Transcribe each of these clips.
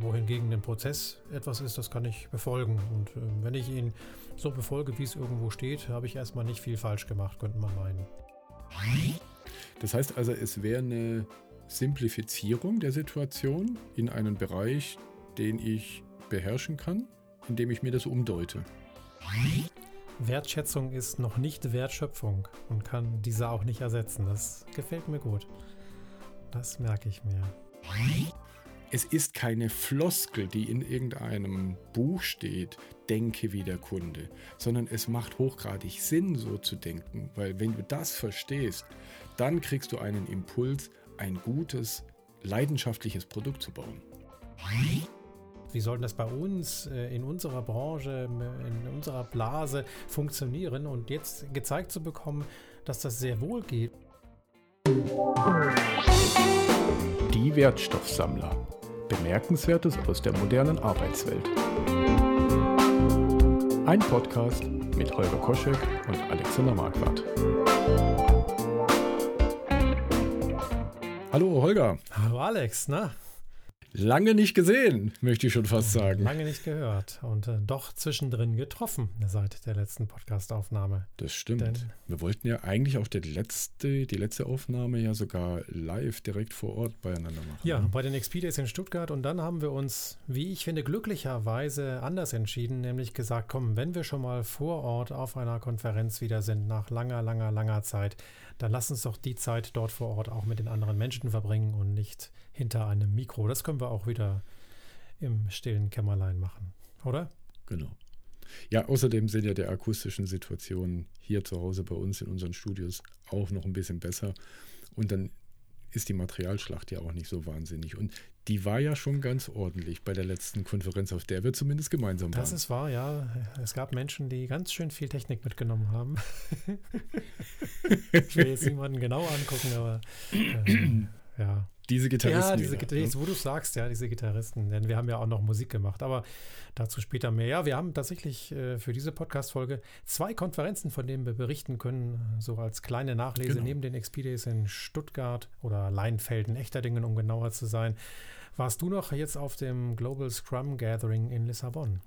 wohingegen ein Prozess etwas ist, das kann ich befolgen. Und äh, wenn ich ihn so befolge, wie es irgendwo steht, habe ich erstmal nicht viel falsch gemacht, könnte man meinen. Das heißt also, es wäre eine Simplifizierung der Situation in einen Bereich, den ich beherrschen kann, indem ich mir das umdeute. Wertschätzung ist noch nicht Wertschöpfung und kann diese auch nicht ersetzen. Das gefällt mir gut. Das merke ich mir. Es ist keine Floskel, die in irgendeinem Buch steht, denke wie der Kunde, sondern es macht hochgradig Sinn, so zu denken, weil wenn du das verstehst, dann kriegst du einen Impuls, ein gutes, leidenschaftliches Produkt zu bauen. Wie soll das bei uns äh, in unserer Branche, in unserer Blase funktionieren und jetzt gezeigt zu bekommen, dass das sehr wohl geht? Die Wertstoffsammler. Bemerkenswertes aus der modernen Arbeitswelt. Ein Podcast mit Holger Koschek und Alexander Marquardt. Hallo Holger. Hallo Alex, na? Lange nicht gesehen, möchte ich schon fast sagen. Lange nicht gehört und äh, doch zwischendrin getroffen seit der letzten Podcast-Aufnahme. Das stimmt. Denn Wir wollten ja eigentlich auch die letzte, die letzte Aufnahme ja sogar live direkt vor Ort beieinander machen. Ja, bei den XP Days in Stuttgart und dann haben wir uns, wie ich finde, glücklicherweise anders entschieden, nämlich gesagt, komm, wenn wir schon mal vor Ort auf einer Konferenz wieder sind, nach langer, langer, langer Zeit, dann lass uns doch die Zeit dort vor Ort auch mit den anderen Menschen verbringen und nicht hinter einem Mikro. Das können wir auch wieder im stillen Kämmerlein machen, oder? Genau. Ja, außerdem sind ja die akustischen Situationen hier zu Hause bei uns in unseren Studios auch noch ein bisschen besser. Und dann ist die Materialschlacht ja auch nicht so wahnsinnig. Und die war ja schon ganz ordentlich bei der letzten Konferenz, auf der wir zumindest gemeinsam waren. Das ist wahr, ja. Es gab Menschen, die ganz schön viel Technik mitgenommen haben. ich will jetzt niemanden genau angucken, aber äh, ja. Diese Gitarristen. Ja, diese Gitarristen, wo du sagst, ja, diese Gitarristen. Denn wir haben ja auch noch Musik gemacht. Aber dazu später mehr. Ja, wir haben tatsächlich äh, für diese Podcast-Folge zwei Konferenzen, von denen wir berichten können, so als kleine Nachlese genau. neben den XP-Days in Stuttgart oder Leinfelden, Echterdingen, um genauer zu sein. Warst du noch jetzt auf dem Global Scrum Gathering in Lissabon?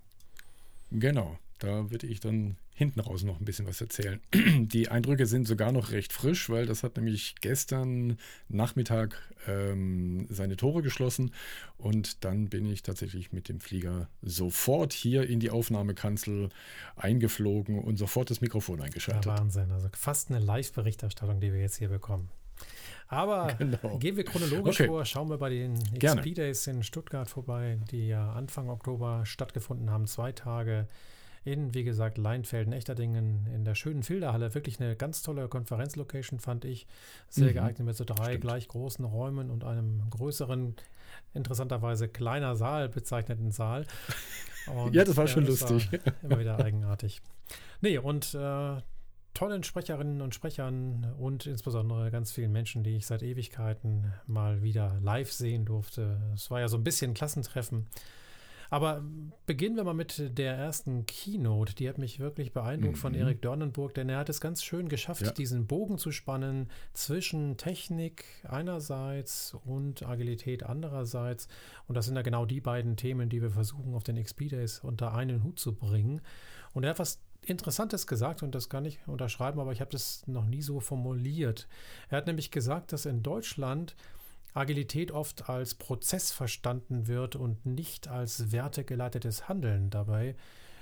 Genau. Da würde ich dann hinten raus noch ein bisschen was erzählen. Die Eindrücke sind sogar noch recht frisch, weil das hat nämlich gestern Nachmittag ähm, seine Tore geschlossen und dann bin ich tatsächlich mit dem Flieger sofort hier in die Aufnahmekanzel eingeflogen und sofort das Mikrofon eingeschaltet. Ja, Wahnsinn, also fast eine Live-Berichterstattung, die wir jetzt hier bekommen. Aber genau. gehen wir chronologisch okay. vor, schauen wir bei den XP Days in Stuttgart vorbei, die ja Anfang Oktober stattgefunden haben, zwei Tage in, wie gesagt, Leinfelden, Echterdingen, in der schönen Filderhalle. Wirklich eine ganz tolle Konferenzlocation, fand ich. Sehr mhm. geeignet mit so drei Stimmt. gleich großen Räumen und einem größeren, interessanterweise kleiner Saal bezeichneten Saal. Und, ja, das war schon das lustig. War immer wieder eigenartig. Nee, und äh, tollen Sprecherinnen und Sprechern und insbesondere ganz vielen Menschen, die ich seit Ewigkeiten mal wieder live sehen durfte. Es war ja so ein bisschen Klassentreffen. Aber beginnen wir mal mit der ersten Keynote. Die hat mich wirklich beeindruckt mhm. von Erik Dörnenburg, denn er hat es ganz schön geschafft, ja. diesen Bogen zu spannen zwischen Technik einerseits und Agilität andererseits. Und das sind ja genau die beiden Themen, die wir versuchen auf den XP Days unter einen Hut zu bringen. Und er hat was Interessantes gesagt und das kann ich unterschreiben, aber ich habe das noch nie so formuliert. Er hat nämlich gesagt, dass in Deutschland Agilität oft als Prozess verstanden wird und nicht als wertegeleitetes Handeln. Dabei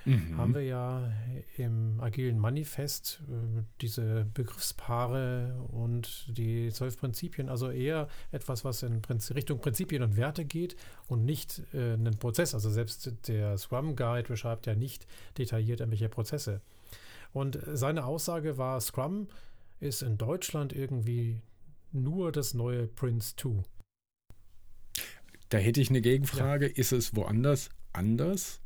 mhm. haben wir ja im agilen Manifest äh, diese Begriffspaare und die zwölf Prinzipien, also eher etwas, was in Prinzip, Richtung Prinzipien und Werte geht und nicht äh, einen Prozess. Also selbst der Scrum Guide beschreibt ja nicht detailliert irgendwelche Prozesse. Und seine Aussage war, Scrum ist in Deutschland irgendwie nur das neue Prince 2. Da hätte ich eine Gegenfrage. Ja. Ist es woanders anders?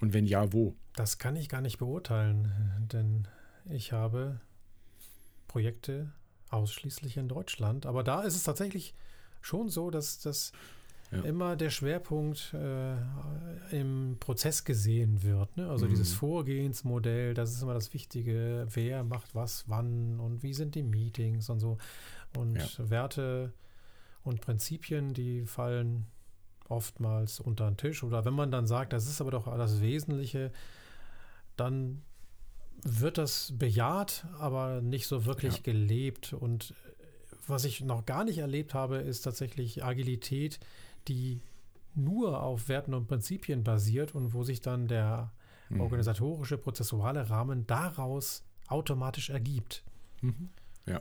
Und wenn ja, wo? Das kann ich gar nicht beurteilen, denn ich habe Projekte ausschließlich in Deutschland. Aber da ist es tatsächlich schon so, dass das ja. immer der Schwerpunkt äh, im Prozess gesehen wird. Ne? Also mhm. dieses Vorgehensmodell, das ist immer das Wichtige. Wer macht was, wann und wie sind die Meetings und so. Und ja. Werte und Prinzipien, die fallen oftmals unter den Tisch. Oder wenn man dann sagt, das ist aber doch das Wesentliche, dann wird das bejaht, aber nicht so wirklich ja. gelebt. Und was ich noch gar nicht erlebt habe, ist tatsächlich Agilität, die nur auf Werten und Prinzipien basiert und wo sich dann der mhm. organisatorische, prozessuale Rahmen daraus automatisch ergibt. Mhm. Ja.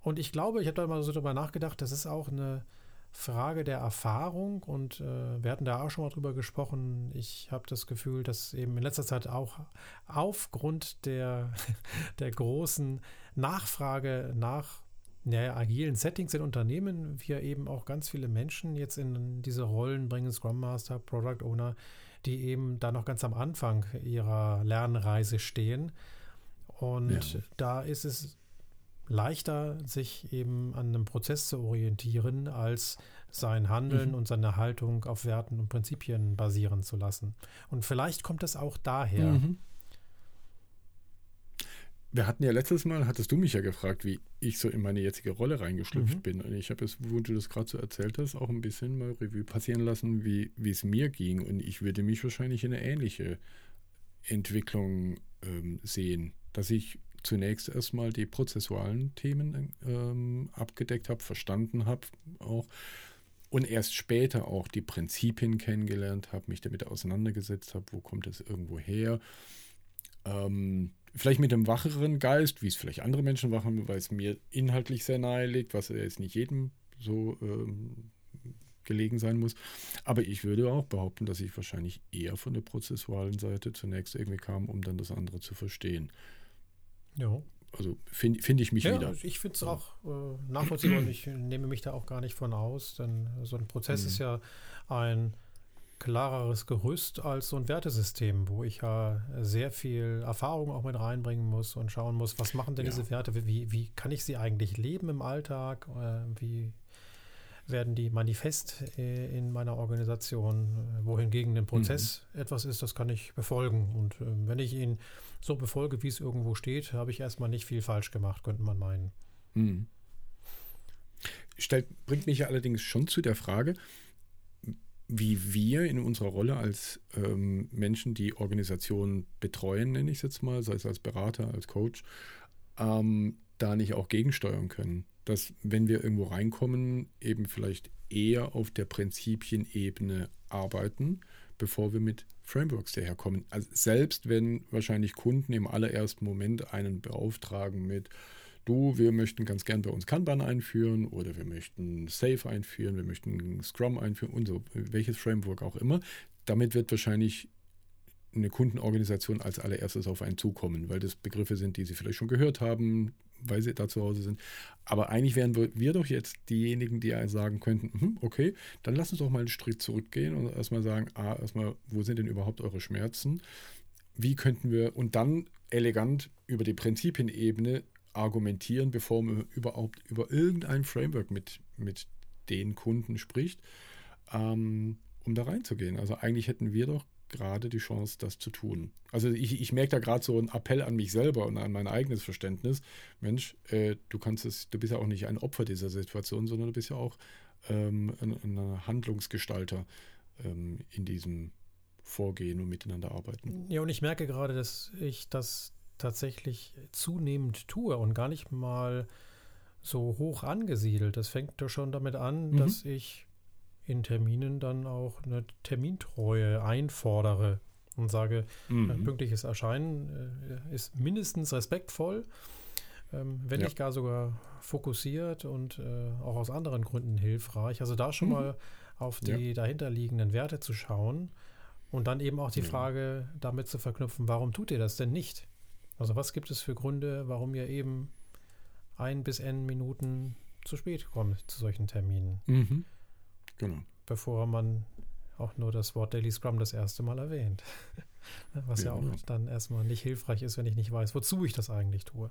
Und ich glaube, ich habe da mal so drüber nachgedacht, das ist auch eine Frage der Erfahrung und äh, wir hatten da auch schon mal drüber gesprochen. Ich habe das Gefühl, dass eben in letzter Zeit auch aufgrund der, der großen Nachfrage nach naja, agilen Settings in Unternehmen wir eben auch ganz viele Menschen jetzt in diese Rollen bringen, Scrum Master, Product Owner, die eben da noch ganz am Anfang ihrer Lernreise stehen. Und ja. da ist es leichter, sich eben an einem Prozess zu orientieren, als sein Handeln mhm. und seine Haltung auf Werten und Prinzipien basieren zu lassen. Und vielleicht kommt es auch daher. Mhm. Wir hatten ja letztes Mal, hattest du mich ja gefragt, wie ich so in meine jetzige Rolle reingeschlüpft mhm. bin. Und ich habe es, wo du das gerade so erzählt hast, auch ein bisschen mal Revue passieren lassen, wie es mir ging. Und ich würde mich wahrscheinlich in eine ähnliche Entwicklung ähm, sehen, dass ich zunächst erstmal die prozessualen Themen ähm, abgedeckt habe, verstanden habe auch und erst später auch die Prinzipien kennengelernt habe, mich damit auseinandergesetzt habe, wo kommt es irgendwo her. Ähm, vielleicht mit einem wacheren Geist, wie es vielleicht andere Menschen machen, weil es mir inhaltlich sehr nahe liegt, was jetzt nicht jedem so ähm, gelegen sein muss. Aber ich würde auch behaupten, dass ich wahrscheinlich eher von der prozessualen Seite zunächst irgendwie kam, um dann das andere zu verstehen. Ja. Also finde find ich mich ja, wieder. Ich finde es auch äh, nachvollziehbar und ich nehme mich da auch gar nicht von aus, denn so ein Prozess mhm. ist ja ein klareres Gerüst als so ein Wertesystem, wo ich ja sehr viel Erfahrung auch mit reinbringen muss und schauen muss, was machen denn ja. diese Werte, wie, wie kann ich sie eigentlich leben im Alltag, äh, wie werden die manifest äh, in meiner Organisation, wohingegen ein Prozess mhm. etwas ist, das kann ich befolgen. Und äh, wenn ich ihn so befolge, wie es irgendwo steht, habe ich erstmal nicht viel falsch gemacht, könnte man meinen. Mhm. Stellt, bringt mich ja allerdings schon zu der Frage, wie wir in unserer Rolle als ähm, Menschen, die Organisationen betreuen, nenne ich es jetzt mal, sei es als Berater, als Coach, ähm, da nicht auch gegensteuern können dass wenn wir irgendwo reinkommen, eben vielleicht eher auf der Prinzipienebene arbeiten, bevor wir mit Frameworks daherkommen. Also selbst wenn wahrscheinlich Kunden im allerersten Moment einen beauftragen mit, du, wir möchten ganz gern bei uns Kanban einführen oder wir möchten Safe einführen, wir möchten Scrum einführen und so, welches Framework auch immer. Damit wird wahrscheinlich eine Kundenorganisation als allererstes auf einen zukommen, weil das Begriffe sind, die sie vielleicht schon gehört haben, weil sie da zu Hause sind. Aber eigentlich wären wir, doch jetzt diejenigen, die sagen könnten, hm, okay, dann lass uns doch mal einen Schritt zurückgehen und erstmal sagen, ah, erstmal, wo sind denn überhaupt eure Schmerzen? Wie könnten wir und dann elegant über die Prinzipienebene argumentieren, bevor man überhaupt über irgendein Framework mit, mit den Kunden spricht, ähm, um da reinzugehen. Also eigentlich hätten wir doch gerade die Chance, das zu tun. Also ich, ich merke da gerade so einen Appell an mich selber und an mein eigenes Verständnis. Mensch, äh, du kannst es, du bist ja auch nicht ein Opfer dieser Situation, sondern du bist ja auch ähm, ein, ein, Handlungsgestalter ähm, in diesem Vorgehen und miteinander arbeiten. Ja, und ich merke gerade, dass ich das tatsächlich zunehmend tue und gar nicht mal so hoch angesiedelt. Das fängt doch schon damit an, mhm. dass ich in Terminen dann auch eine Termintreue einfordere und sage, mhm. pünktliches Erscheinen äh, ist mindestens respektvoll, ähm, wenn ja. nicht gar sogar fokussiert und äh, auch aus anderen Gründen hilfreich. Also da schon mhm. mal auf die ja. dahinterliegenden Werte zu schauen und dann eben auch die. Frage damit zu verknüpfen, warum tut ihr das denn nicht? Also was gibt es für Gründe, warum ihr eben ein bis n Minuten zu spät kommt zu solchen Terminen? Mhm. Genau. Bevor man auch nur das Wort Daily Scrum das erste Mal erwähnt. Was ja, ja auch genau. dann erstmal nicht hilfreich ist, wenn ich nicht weiß, wozu ich das eigentlich tue.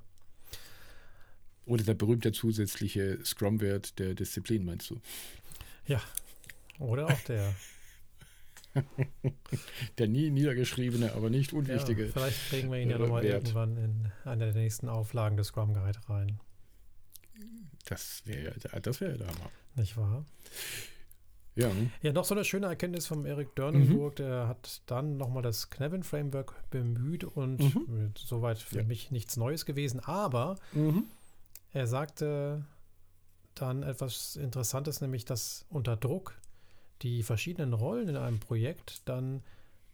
Oder der berühmte zusätzliche Scrum-Wert der Disziplin, meinst du? Ja, oder auch der. der nie niedergeschriebene, aber nicht unwichtige. Ja, vielleicht kriegen wir ihn ja nochmal irgendwann in einer der nächsten Auflagen des Scrum Guide rein. Das wäre das wär der Hammer. Nicht wahr? Ja. Ja, noch so eine schöne Erkenntnis vom Eric Dörnenburg, mhm. der hat dann nochmal das Knevin Framework bemüht und mhm. soweit für ja. mich nichts Neues gewesen, aber mhm. er sagte dann etwas Interessantes, nämlich dass unter Druck die verschiedenen Rollen in einem Projekt dann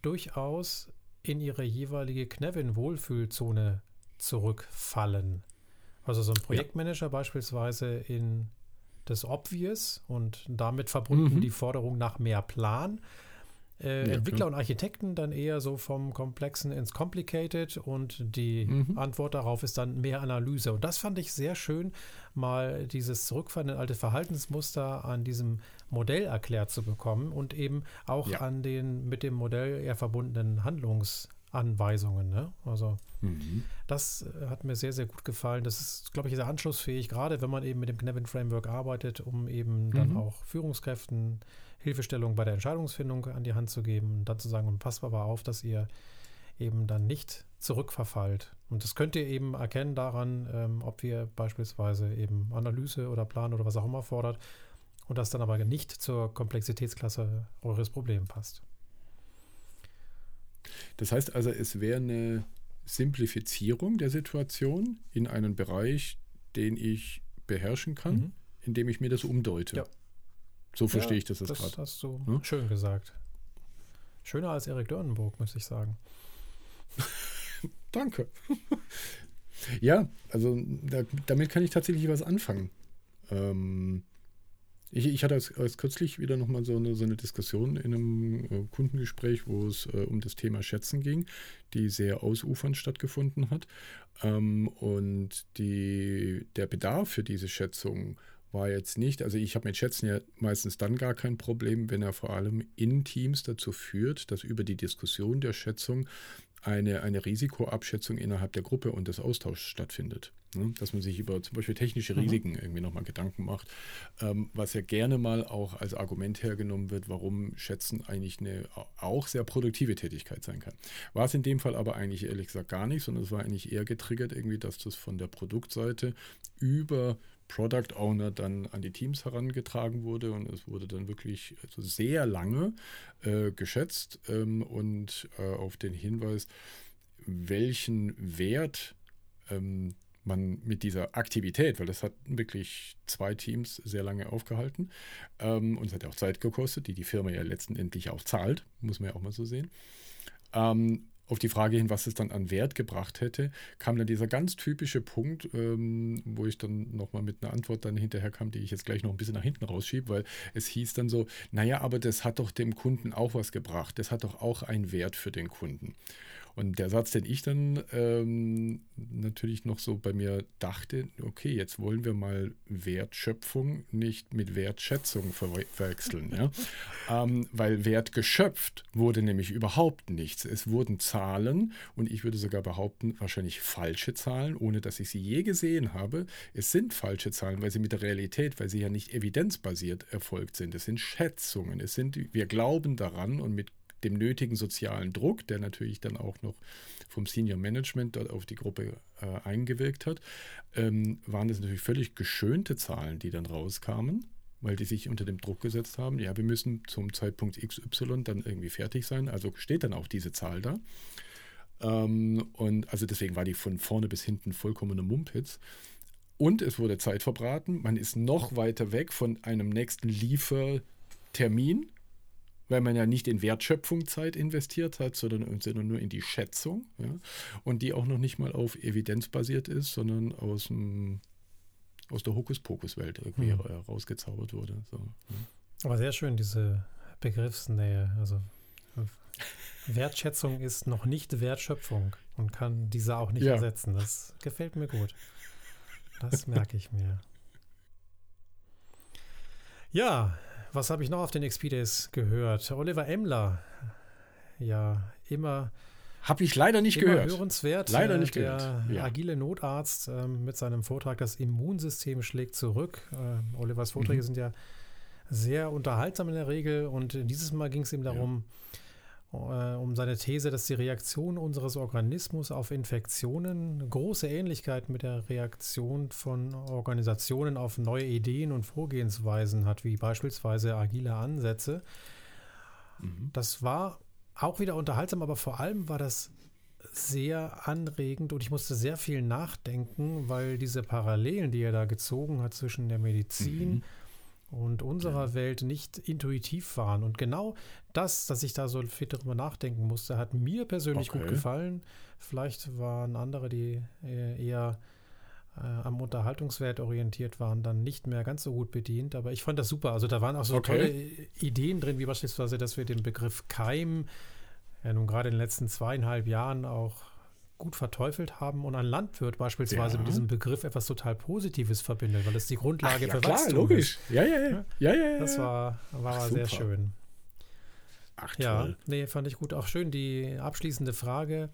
durchaus in ihre jeweilige Knevin-Wohlfühlzone zurückfallen. Also so ein Projektmanager ja. beispielsweise in das Obvious und damit verbunden mhm. die Forderung nach mehr Plan. Äh, ja, Entwickler und Architekten dann eher so vom Komplexen ins Complicated und die mhm. Antwort darauf ist dann mehr Analyse. Und das fand ich sehr schön, mal dieses Zurückfallen in alte Verhaltensmuster an diesem Modell erklärt zu bekommen und eben auch ja. an den mit dem Modell eher verbundenen Handlungs- Anweisungen. Ne? Also mhm. das äh, hat mir sehr, sehr gut gefallen. Das ist, glaube ich, sehr anschlussfähig, gerade wenn man eben mit dem Knevin Framework arbeitet, um eben mhm. dann auch Führungskräften Hilfestellung bei der Entscheidungsfindung an die Hand zu geben und dann zu sagen, und passt aber auf, dass ihr eben dann nicht zurückverfallt. Und das könnt ihr eben erkennen daran, ähm, ob ihr beispielsweise eben Analyse oder Plan oder was auch immer fordert und das dann aber nicht zur Komplexitätsklasse eures Problems passt. Das heißt also, es wäre eine Simplifizierung der Situation in einen Bereich, den ich beherrschen kann, mhm. indem ich mir das umdeute. Ja. So verstehe ja, ich das, das gerade. Das hast du hm? schön gesagt. Schöner als Erik Dörnenburg, muss ich sagen. Danke. ja, also da, damit kann ich tatsächlich was anfangen. Ähm, ich, ich hatte als, als kürzlich wieder nochmal so eine, so eine Diskussion in einem äh, Kundengespräch, wo es äh, um das Thema Schätzen ging, die sehr ausufernd stattgefunden hat. Ähm, und die, der Bedarf für diese Schätzung war jetzt nicht, also ich habe mit Schätzen ja meistens dann gar kein Problem, wenn er vor allem in Teams dazu führt, dass über die Diskussion der Schätzung eine, eine Risikoabschätzung innerhalb der Gruppe und des Austauschs stattfindet. Ne? Dass man sich über zum Beispiel technische mhm. Risiken mhm. irgendwie nochmal Gedanken macht, ähm, was ja gerne mal auch als Argument hergenommen wird, warum Schätzen eigentlich eine auch sehr produktive Tätigkeit sein kann. War es in dem Fall aber eigentlich ehrlich gesagt gar nicht, sondern es war eigentlich eher getriggert irgendwie, dass das von der Produktseite über Product Owner dann an die Teams herangetragen wurde und es wurde dann wirklich also sehr lange äh, geschätzt ähm, und äh, auf den Hinweis, welchen Wert ähm, man mit dieser Aktivität, weil das hat wirklich zwei Teams sehr lange aufgehalten ähm, und es hat ja auch Zeit gekostet, die die Firma ja letztendlich auch zahlt, muss man ja auch mal so sehen. Ähm, auf die Frage hin, was es dann an Wert gebracht hätte, kam dann dieser ganz typische Punkt, ähm, wo ich dann nochmal mit einer Antwort dann hinterher kam, die ich jetzt gleich noch ein bisschen nach hinten rausschiebe, weil es hieß dann so, naja, aber das hat doch dem Kunden auch was gebracht, das hat doch auch einen Wert für den Kunden. Und der Satz, den ich dann ähm, natürlich noch so bei mir dachte, okay, jetzt wollen wir mal Wertschöpfung nicht mit Wertschätzung verwechseln. Ja? ähm, weil Wert geschöpft wurde nämlich überhaupt nichts. Es wurden Zahlen und ich würde sogar behaupten, wahrscheinlich falsche Zahlen, ohne dass ich sie je gesehen habe. Es sind falsche Zahlen, weil sie mit der Realität, weil sie ja nicht evidenzbasiert erfolgt sind. Es sind Schätzungen. Es sind, wir glauben daran und mit dem nötigen sozialen Druck, der natürlich dann auch noch vom Senior Management dort auf die Gruppe äh, eingewirkt hat, ähm, waren das natürlich völlig geschönte Zahlen, die dann rauskamen, weil die sich unter dem Druck gesetzt haben, ja, wir müssen zum Zeitpunkt XY dann irgendwie fertig sein, also steht dann auch diese Zahl da. Ähm, und also deswegen war die von vorne bis hinten vollkommene Mumpitz. Und es wurde Zeit verbraten. Man ist noch weiter weg von einem nächsten Liefertermin weil man ja nicht in Wertschöpfung Zeit investiert hat, sondern, sondern nur in die Schätzung. Ja? Und die auch noch nicht mal auf Evidenz basiert ist, sondern aus, dem, aus der Hokuspokus-Welt irgendwie mhm. rausgezaubert wurde. So, ja. Aber sehr schön, diese Begriffsnähe. Also Wertschätzung ist noch nicht Wertschöpfung und kann diese auch nicht ja. ersetzen. Das gefällt mir gut. Das merke ich mir. Ja, was habe ich noch auf den XP Days gehört? Oliver Emler. Ja, immer. Habe ich leider nicht gehört. Hörenswert. Leider nicht der gehört. Ja. agile Notarzt äh, mit seinem Vortrag Das Immunsystem schlägt zurück. Äh, Olivers Vorträge mhm. sind ja sehr unterhaltsam in der Regel und dieses Mal ging es ihm darum, ja. Äh, um seine These, dass die Reaktion unseres Organismus auf Infektionen große Ähnlichkeit mit der Reaktion von Organisationen auf neue Ideen und Vorgehensweisen hat, wie beispielsweise agile Ansätze. Mhm. Das war auch wieder unterhaltsam, aber vor allem war das sehr anregend und ich musste sehr viel nachdenken, weil diese Parallelen, die er da gezogen hat zwischen der Medizin mhm und unserer ja. Welt nicht intuitiv waren. Und genau das, dass ich da so viel darüber nachdenken musste, hat mir persönlich okay. gut gefallen. Vielleicht waren andere, die äh, eher äh, am Unterhaltungswert orientiert waren, dann nicht mehr ganz so gut bedient. Aber ich fand das super. Also da waren auch so okay. tolle Ideen drin, wie beispielsweise, dass wir den Begriff Keim ja nun gerade in den letzten zweieinhalb Jahren auch gut verteufelt haben und ein Landwirt beispielsweise ja. mit diesem Begriff etwas total Positives verbindet, weil das die Grundlage Ach, ja, für klar, Wachstum logisch. ist. Ja, ja, ja. ja, ja, ja das war, war Ach, sehr schön. Ach, toll. Ja, nee, fand ich gut. Auch schön die abschließende Frage.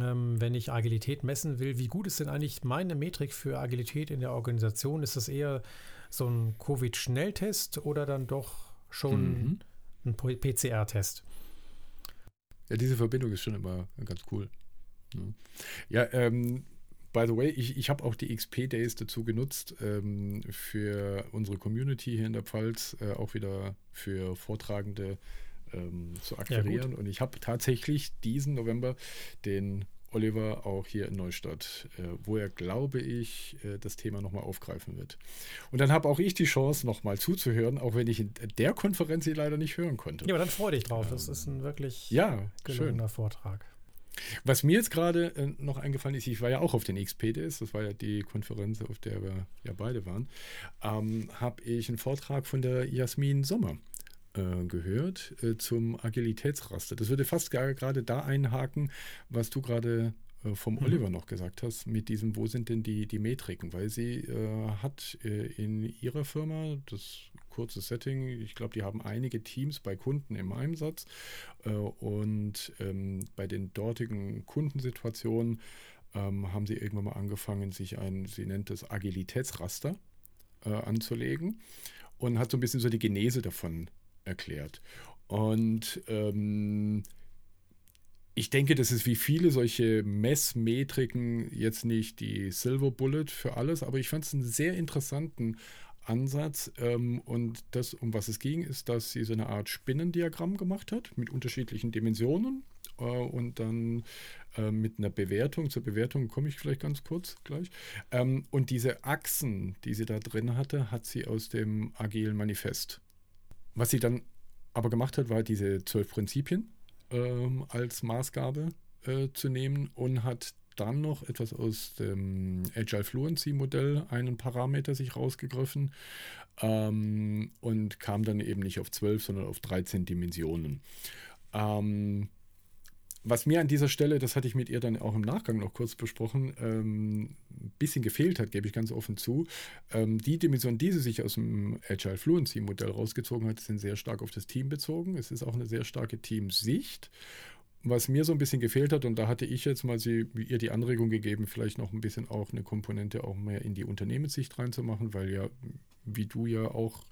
Ähm, wenn ich Agilität messen will, wie gut ist denn eigentlich meine Metrik für Agilität in der Organisation? Ist das eher so ein Covid-Schnelltest oder dann doch schon mhm. ein PCR-Test? Ja, diese Verbindung ist schon immer ganz cool. Ja, ähm, by the way, ich, ich habe auch die XP-Days dazu genutzt ähm, für unsere Community hier in der Pfalz, äh, auch wieder für Vortragende ähm, zu akquirieren. Ja, und ich habe tatsächlich diesen November den Oliver auch hier in Neustadt, äh, wo er, glaube ich, äh, das Thema nochmal aufgreifen wird. Und dann habe auch ich die Chance, nochmal zuzuhören, auch wenn ich in der Konferenz sie leider nicht hören konnte. Ja, aber dann freue dich drauf. Das ist ein wirklich ja, gelungener Vortrag. Was mir jetzt gerade äh, noch eingefallen ist, ich war ja auch auf den XP-Days, das war ja die Konferenz, auf der wir ja beide waren, ähm, habe ich einen Vortrag von der Jasmin Sommer äh, gehört äh, zum Agilitätsraster. Das würde fast gerade da einhaken, was du gerade vom mhm. Oliver noch gesagt hast, mit diesem, wo sind denn die, die Metriken? Weil sie äh, hat äh, in ihrer Firma, das kurze Setting, ich glaube, die haben einige Teams bei Kunden im Einsatz äh, und ähm, bei den dortigen Kundensituationen ähm, haben sie irgendwann mal angefangen, sich ein, sie nennt es Agilitätsraster äh, anzulegen und hat so ein bisschen so die Genese davon erklärt. Und ähm, ich denke, das ist wie viele solche Messmetriken jetzt nicht die Silver Bullet für alles, aber ich fand es einen sehr interessanten Ansatz. Ähm, und das, um was es ging, ist, dass sie so eine Art Spinnendiagramm gemacht hat mit unterschiedlichen Dimensionen äh, und dann äh, mit einer Bewertung. Zur Bewertung komme ich vielleicht ganz kurz gleich. Ähm, und diese Achsen, die sie da drin hatte, hat sie aus dem agilen Manifest. Was sie dann aber gemacht hat, war diese zwölf Prinzipien ähm, als Maßgabe äh, zu nehmen und hat dann noch etwas aus dem Agile Fluency Modell, einen Parameter sich rausgegriffen ähm, und kam dann eben nicht auf 12, sondern auf 13 Dimensionen. Ähm, was mir an dieser Stelle, das hatte ich mit ihr dann auch im Nachgang noch kurz besprochen, ähm, ein bisschen gefehlt hat, gebe ich ganz offen zu. Ähm, die Dimensionen, die sie sich aus dem Agile Fluency Modell rausgezogen hat, sind sehr stark auf das Team bezogen. Es ist auch eine sehr starke Teamsicht. Was mir so ein bisschen gefehlt hat, und da hatte ich jetzt mal sie, ihr die Anregung gegeben, vielleicht noch ein bisschen auch eine Komponente auch mehr in die Unternehmenssicht reinzumachen, weil ja, wie du ja auch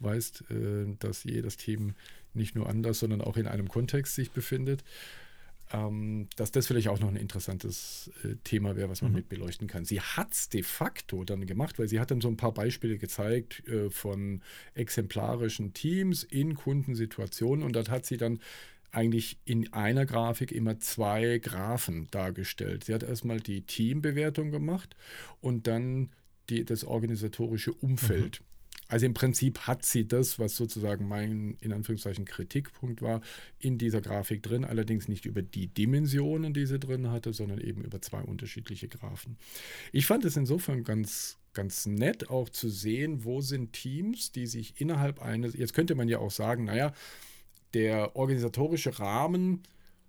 weißt, äh, dass jedes Team nicht nur anders, sondern auch in einem Kontext sich befindet ähm, dass das vielleicht auch noch ein interessantes äh, Thema wäre, was man mhm. mit beleuchten kann. Sie hat es de facto dann gemacht, weil sie hat dann so ein paar Beispiele gezeigt äh, von exemplarischen Teams in Kundensituationen und dort hat sie dann eigentlich in einer Grafik immer zwei Graphen dargestellt. Sie hat erstmal die Teambewertung gemacht und dann die, das organisatorische Umfeld. Mhm. Also im Prinzip hat sie das, was sozusagen mein in Anführungszeichen Kritikpunkt war, in dieser Grafik drin, allerdings nicht über die Dimensionen, die sie drin hatte, sondern eben über zwei unterschiedliche Graphen. Ich fand es insofern ganz, ganz nett auch zu sehen, wo sind Teams, die sich innerhalb eines, jetzt könnte man ja auch sagen, naja, der organisatorische Rahmen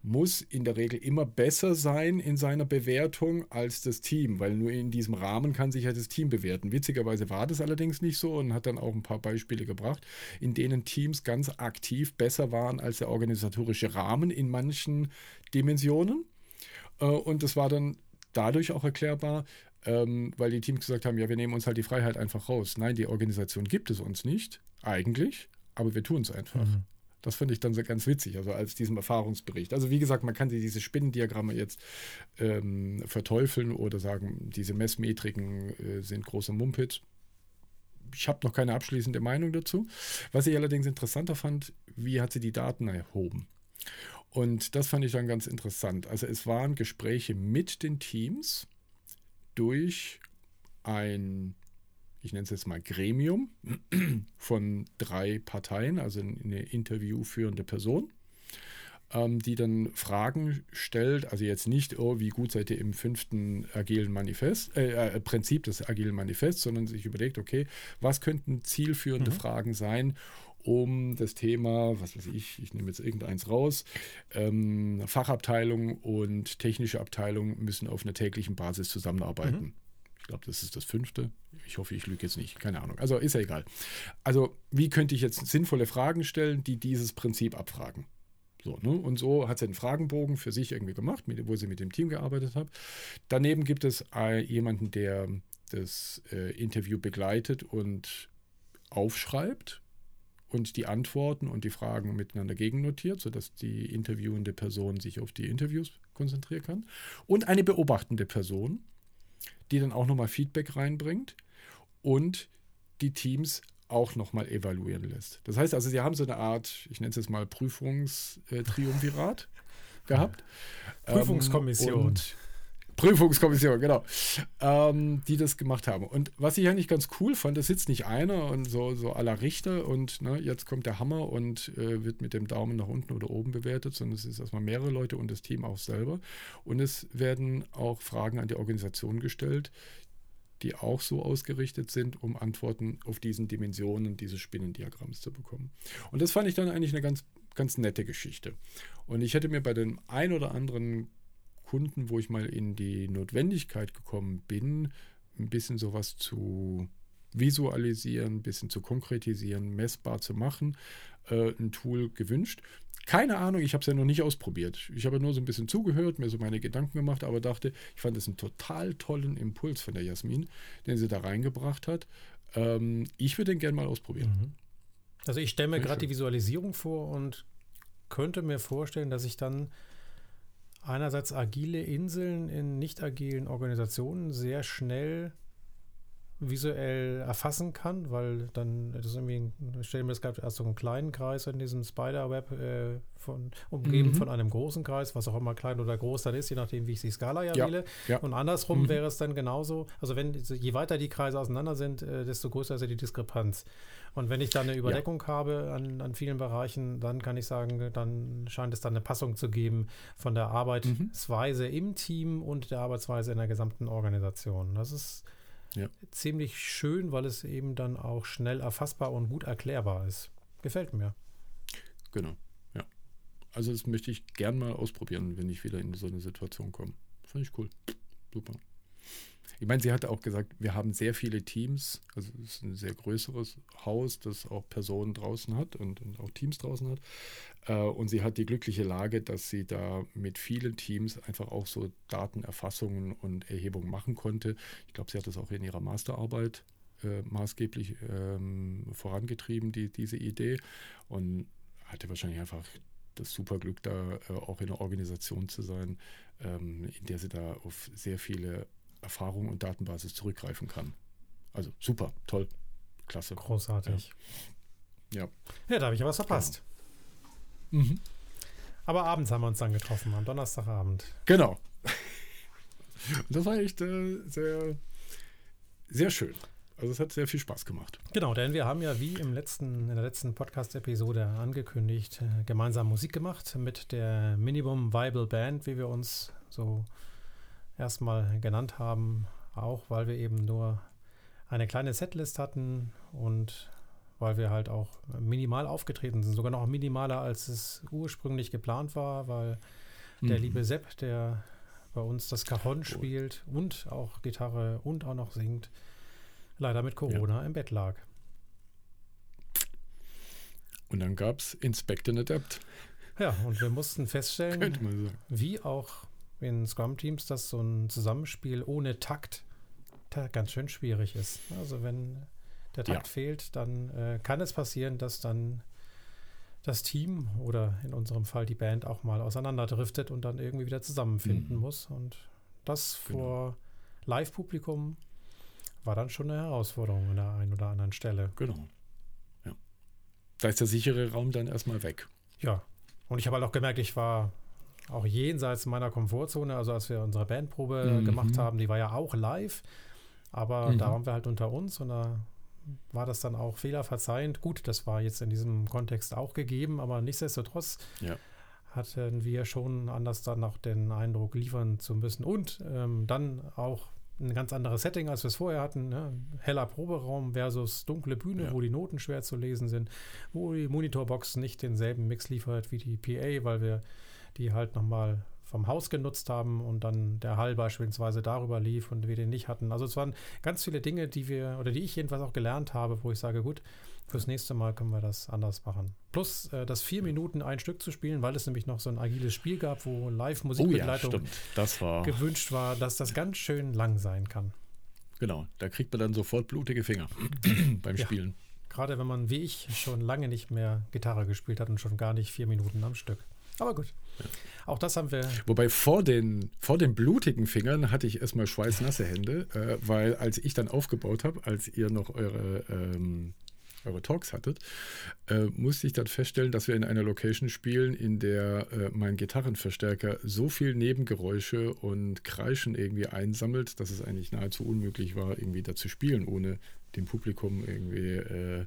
muss in der Regel immer besser sein in seiner Bewertung als das Team, weil nur in diesem Rahmen kann sich ja das Team bewerten. Witzigerweise war das allerdings nicht so und hat dann auch ein paar Beispiele gebracht, in denen Teams ganz aktiv besser waren als der organisatorische Rahmen in manchen Dimensionen. Äh, und das war dann dadurch auch erklärbar, ähm, weil die Teams gesagt haben, ja, wir nehmen uns halt die Freiheit einfach raus. Nein, die Organisation gibt es uns nicht, eigentlich, aber wir tun es einfach. Mhm. Das finde ich dann ganz witzig, also als diesem Erfahrungsbericht. Also wie gesagt, man kann diese Spinnendiagramme jetzt ähm, verteufeln oder sagen, diese Messmetriken äh, sind große Mumpitz. Ich habe noch keine abschließende Meinung dazu. Was ich allerdings interessanter fand, wie hat sie die Daten erhoben? Und das fand ich dann ganz interessant. Also es waren Gespräche mit den Teams durch ein, ich nenne es jetzt mal Gremium von drei Parteien, also eine interviewführende Person, ähm, die dann Fragen stellt, also jetzt nicht, oh, wie gut seid ihr im fünften agilen Manifest, äh, äh, Prinzip des agilen Manifests, sondern sich überlegt, okay, was könnten zielführende mhm. Fragen sein, um das Thema, was weiß ich, ich nehme jetzt irgendeins raus, ähm, Fachabteilung und technische Abteilung müssen auf einer täglichen Basis zusammenarbeiten. Mhm. Ich glaube, das ist das fünfte. Ich hoffe, ich lüge jetzt nicht. Keine Ahnung. Also ist ja egal. Also, wie könnte ich jetzt sinnvolle Fragen stellen, die dieses Prinzip abfragen? So, ne? Und so hat sie einen Fragenbogen für sich irgendwie gemacht, mit, wo sie mit dem Team gearbeitet hat. Daneben gibt es äh, jemanden, der das äh, Interview begleitet und aufschreibt und die Antworten und die Fragen miteinander gegennotiert, sodass die interviewende Person sich auf die Interviews konzentrieren kann. Und eine beobachtende Person, die dann auch nochmal Feedback reinbringt und die Teams auch nochmal evaluieren lässt. Das heißt also, sie haben so eine Art, ich nenne es jetzt mal Prüfungstriumvirat gehabt. Prüfungskommission. Ähm, Prüfungskommission, genau, ähm, die das gemacht haben. Und was ich eigentlich ganz cool fand, da sitzt nicht einer und so, so aller Richter und ne, jetzt kommt der Hammer und äh, wird mit dem Daumen nach unten oder oben bewertet, sondern es ist erstmal mehrere Leute und das Team auch selber. Und es werden auch Fragen an die Organisation gestellt, die auch so ausgerichtet sind, um Antworten auf diesen Dimensionen dieses Spinnendiagramms zu bekommen. Und das fand ich dann eigentlich eine ganz, ganz nette Geschichte. Und ich hätte mir bei dem ein oder anderen Kunden, wo ich mal in die Notwendigkeit gekommen bin, ein bisschen sowas zu visualisieren, ein bisschen zu konkretisieren, messbar zu machen, äh, ein Tool gewünscht. Keine Ahnung, ich habe es ja noch nicht ausprobiert. Ich habe nur so ein bisschen zugehört, mir so meine Gedanken gemacht, aber dachte, ich fand es einen total tollen Impuls von der Jasmin, den sie da reingebracht hat. Ähm, ich würde den gerne mal ausprobieren. Mhm. Also ich stelle mir gerade die Visualisierung vor und könnte mir vorstellen, dass ich dann einerseits agile Inseln in nicht agilen Organisationen sehr schnell visuell erfassen kann, weil dann das ist irgendwie, ich stelle mir das gerade erst so einen kleinen Kreis in diesem Spiderweb äh, von, umgeben mhm. von einem großen Kreis, was auch immer klein oder groß dann ist, je nachdem, wie ich die Skala ja, ja wähle. Ja. Und andersrum mhm. wäre es dann genauso, also wenn je weiter die Kreise auseinander sind, äh, desto größer ist ja die Diskrepanz. Und wenn ich dann eine Überdeckung ja. habe an, an vielen Bereichen, dann kann ich sagen, dann scheint es dann eine Passung zu geben von der Arbeitsweise mhm. im Team und der Arbeitsweise in der gesamten Organisation. Das ist ja. ziemlich schön, weil es eben dann auch schnell erfassbar und gut erklärbar ist. Gefällt mir. Genau, ja. Also das möchte ich gern mal ausprobieren, wenn ich wieder in so eine Situation komme. Finde ich cool. Super. Ich meine, sie hatte auch gesagt, wir haben sehr viele Teams, also es ist ein sehr größeres Haus, das auch Personen draußen hat und, und auch Teams draußen hat. Äh, und sie hat die glückliche Lage, dass sie da mit vielen Teams einfach auch so Datenerfassungen und Erhebungen machen konnte. Ich glaube, sie hat das auch in ihrer Masterarbeit äh, maßgeblich ähm, vorangetrieben, die, diese Idee. Und hatte wahrscheinlich einfach das super Glück, da äh, auch in einer Organisation zu sein, ähm, in der sie da auf sehr viele Erfahrung und Datenbasis zurückgreifen kann. Also super, toll, klasse. Großartig. Ja. Ja, ja da habe ich ja was verpasst. Ja. Mhm. Aber abends haben wir uns dann getroffen, am Donnerstagabend. Genau. das war echt äh, sehr, sehr schön. Also es hat sehr viel Spaß gemacht. Genau, denn wir haben ja wie im letzten, in der letzten Podcast-Episode angekündigt, äh, gemeinsam Musik gemacht mit der Minimum Viable Band, wie wir uns so erstmal genannt haben, auch weil wir eben nur eine kleine Setlist hatten und weil wir halt auch minimal aufgetreten sind, sogar noch minimaler als es ursprünglich geplant war, weil mhm. der liebe Sepp, der bei uns das Cajon spielt und auch Gitarre und auch noch singt, leider mit Corona ja. im Bett lag. Und dann gab es Inspect and Adapt. Ja, und wir mussten feststellen, wie auch in Scrum-Teams, dass so ein Zusammenspiel ohne Takt ganz schön schwierig ist. Also wenn der Takt ja. fehlt, dann äh, kann es passieren, dass dann das Team oder in unserem Fall die Band auch mal auseinanderdriftet und dann irgendwie wieder zusammenfinden mhm. muss. Und das genau. vor. Live-Publikum war dann schon eine Herausforderung an der einen oder anderen Stelle. Genau. Ja. Da ist der sichere Raum dann erstmal weg. Ja. Und ich habe halt auch gemerkt, ich war auch jenseits meiner Komfortzone. Also als wir unsere Bandprobe mhm. gemacht haben, die war ja auch live. Aber mhm. da waren wir halt unter uns und da war das dann auch fehlerverzeihend. Gut, das war jetzt in diesem Kontext auch gegeben, aber nichtsdestotrotz ja. hatten wir schon anders dann auch den Eindruck liefern zu müssen. Und ähm, dann auch ein ganz anderes Setting, als wir es vorher hatten. Ne? Heller Proberaum versus dunkle Bühne, ja. wo die Noten schwer zu lesen sind, wo die Monitorbox nicht denselben Mix liefert wie die PA, weil wir die halt nochmal vom Haus genutzt haben und dann der Hall beispielsweise darüber lief und wir den nicht hatten. Also es waren ganz viele Dinge, die wir oder die ich jedenfalls auch gelernt habe, wo ich sage, gut, fürs nächste Mal können wir das anders machen. Plus äh, das vier Minuten ein Stück zu spielen, weil es nämlich noch so ein agiles Spiel gab, wo Live-Musikbegleitung oh ja, war gewünscht war, dass das ganz schön lang sein kann. Genau, da kriegt man dann sofort blutige Finger beim ja, Spielen. Gerade wenn man wie ich schon lange nicht mehr Gitarre gespielt hat und schon gar nicht vier Minuten am Stück. Aber gut. Ja. Auch das haben wir. Wobei vor den, vor den blutigen Fingern hatte ich erstmal schweißnasse Hände, äh, weil als ich dann aufgebaut habe, als ihr noch eure, ähm, eure Talks hattet, äh, musste ich dann feststellen, dass wir in einer Location spielen, in der äh, mein Gitarrenverstärker so viel Nebengeräusche und Kreischen irgendwie einsammelt, dass es eigentlich nahezu unmöglich war, irgendwie da zu spielen, ohne dem Publikum irgendwie äh,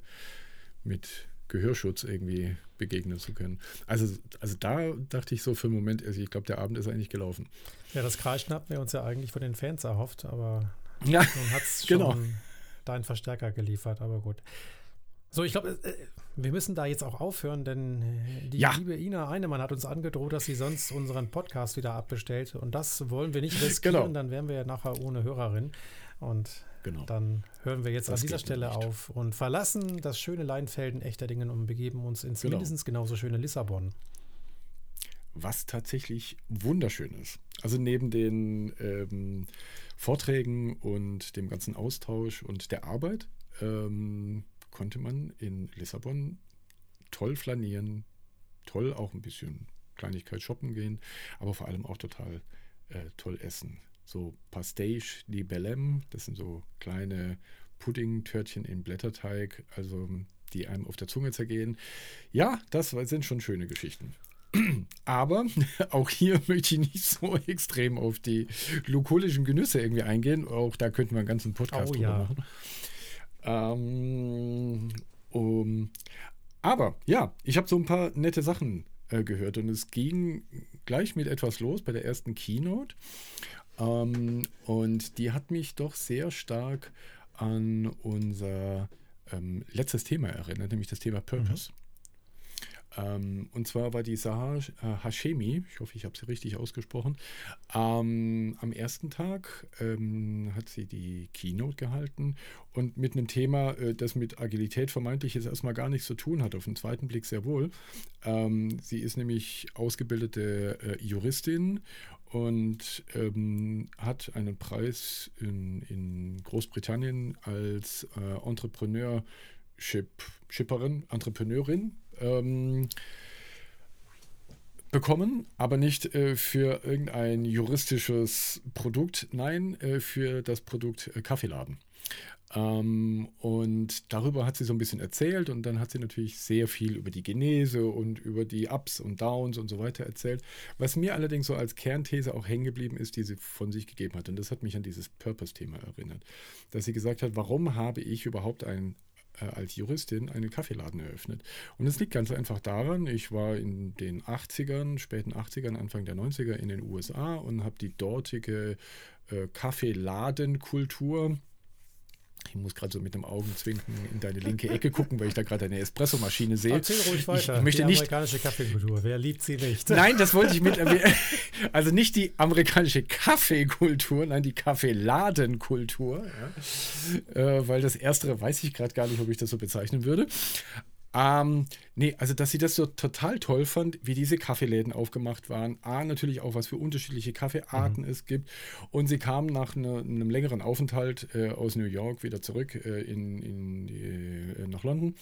mit Gehörschutz irgendwie begegnen zu können. Also, also da dachte ich so für einen Moment, also ich glaube, der Abend ist eigentlich gelaufen. Ja, das Kreischen hatten wir uns ja eigentlich von den Fans erhofft, aber ja, nun hat es genau. schon deinen Verstärker geliefert, aber gut. So, ich glaube, äh, wir müssen da jetzt auch aufhören, denn äh, die ja. liebe Ina Einemann hat uns angedroht, dass sie sonst unseren Podcast wieder abbestellt. Und das wollen wir nicht riskieren, genau. dann wären wir ja nachher ohne Hörerin. Und Genau. Dann hören wir jetzt das an dieser Stelle nicht. auf und verlassen das schöne Leinfelden echter Dingen und begeben uns ins genau. mindestens genauso schöne Lissabon. Was tatsächlich wunderschön ist. Also neben den ähm, Vorträgen und dem ganzen Austausch und der Arbeit ähm, konnte man in Lissabon toll flanieren, toll auch ein bisschen Kleinigkeit shoppen gehen, aber vor allem auch total äh, toll essen so Pastéis di Belém. Das sind so kleine Puddingtörtchen in Blätterteig, also die einem auf der Zunge zergehen. Ja, das sind schon schöne Geschichten. Aber auch hier möchte ich nicht so extrem auf die glukolischen Genüsse irgendwie eingehen. Auch da könnten wir einen ganzen Podcast oh, drüber ja. machen. Ähm, um, aber ja, ich habe so ein paar nette Sachen äh, gehört und es ging gleich mit etwas los bei der ersten Keynote. Ähm, und die hat mich doch sehr stark an unser ähm, letztes Thema erinnert, nämlich das Thema Purpose. Mhm. Ähm, und zwar war die Sahar äh, Hashemi, ich hoffe, ich habe sie richtig ausgesprochen, ähm, am ersten Tag ähm, hat sie die Keynote gehalten und mit einem Thema, äh, das mit Agilität vermeintlich jetzt erstmal gar nichts zu tun hat, auf den zweiten Blick sehr wohl. Ähm, sie ist nämlich ausgebildete äh, Juristin und ähm, hat einen Preis in, in Großbritannien als äh, Entrepreneurship, Shipperin, Entrepreneurin ähm, bekommen, aber nicht äh, für irgendein juristisches Produkt, nein, äh, für das Produkt äh, Kaffeeladen. Ähm, und darüber hat sie so ein bisschen erzählt und dann hat sie natürlich sehr viel über die Genese und über die Ups und Downs und so weiter erzählt. Was mir allerdings so als Kernthese auch hängen geblieben ist, die sie von sich gegeben hat. Und das hat mich an dieses Purpose-Thema erinnert. Dass sie gesagt hat, warum habe ich überhaupt ein äh, als Juristin einen Kaffeeladen eröffnet. Und es liegt ganz einfach daran, ich war in den 80ern, späten 80ern, Anfang der 90er in den USA und habe die dortige äh, Kaffeeladenkultur ich muss gerade so mit dem Augenzwinken in deine linke Ecke gucken, weil ich da gerade eine Espressomaschine sehe. Erzähl ruhig weiter. Ich, ich möchte die nicht, amerikanische Kaffeekultur, wer liebt sie nicht? Nein, das wollte ich mit Also nicht die amerikanische Kaffeekultur, nein, die Kaffeeladenkultur. Ja. Äh, weil das Erstere weiß ich gerade gar nicht, ob ich das so bezeichnen würde. Ähm, nee, also dass sie das so total toll fand, wie diese Kaffeeläden aufgemacht waren. A, natürlich auch, was für unterschiedliche Kaffeearten mhm. es gibt. Und sie kam nach ne, einem längeren Aufenthalt äh, aus New York wieder zurück äh, in, in die, äh, nach London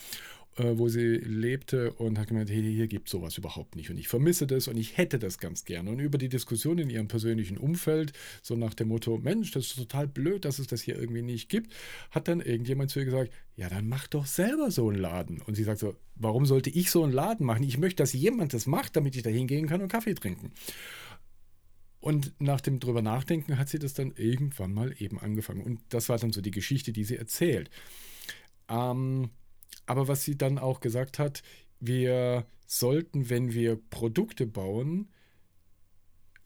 wo sie lebte und hat gemeint, hey, hier gibt es sowas überhaupt nicht und ich vermisse das und ich hätte das ganz gerne. Und über die Diskussion in ihrem persönlichen Umfeld, so nach dem Motto, Mensch, das ist total blöd, dass es das hier irgendwie nicht gibt, hat dann irgendjemand zu ihr gesagt, ja, dann mach doch selber so einen Laden. Und sie sagt so, warum sollte ich so einen Laden machen? Ich möchte, dass jemand das macht, damit ich da hingehen kann und Kaffee trinken. Und nach dem drüber nachdenken hat sie das dann irgendwann mal eben angefangen. Und das war dann so die Geschichte, die sie erzählt. Ähm, aber was sie dann auch gesagt hat, wir sollten, wenn wir Produkte bauen,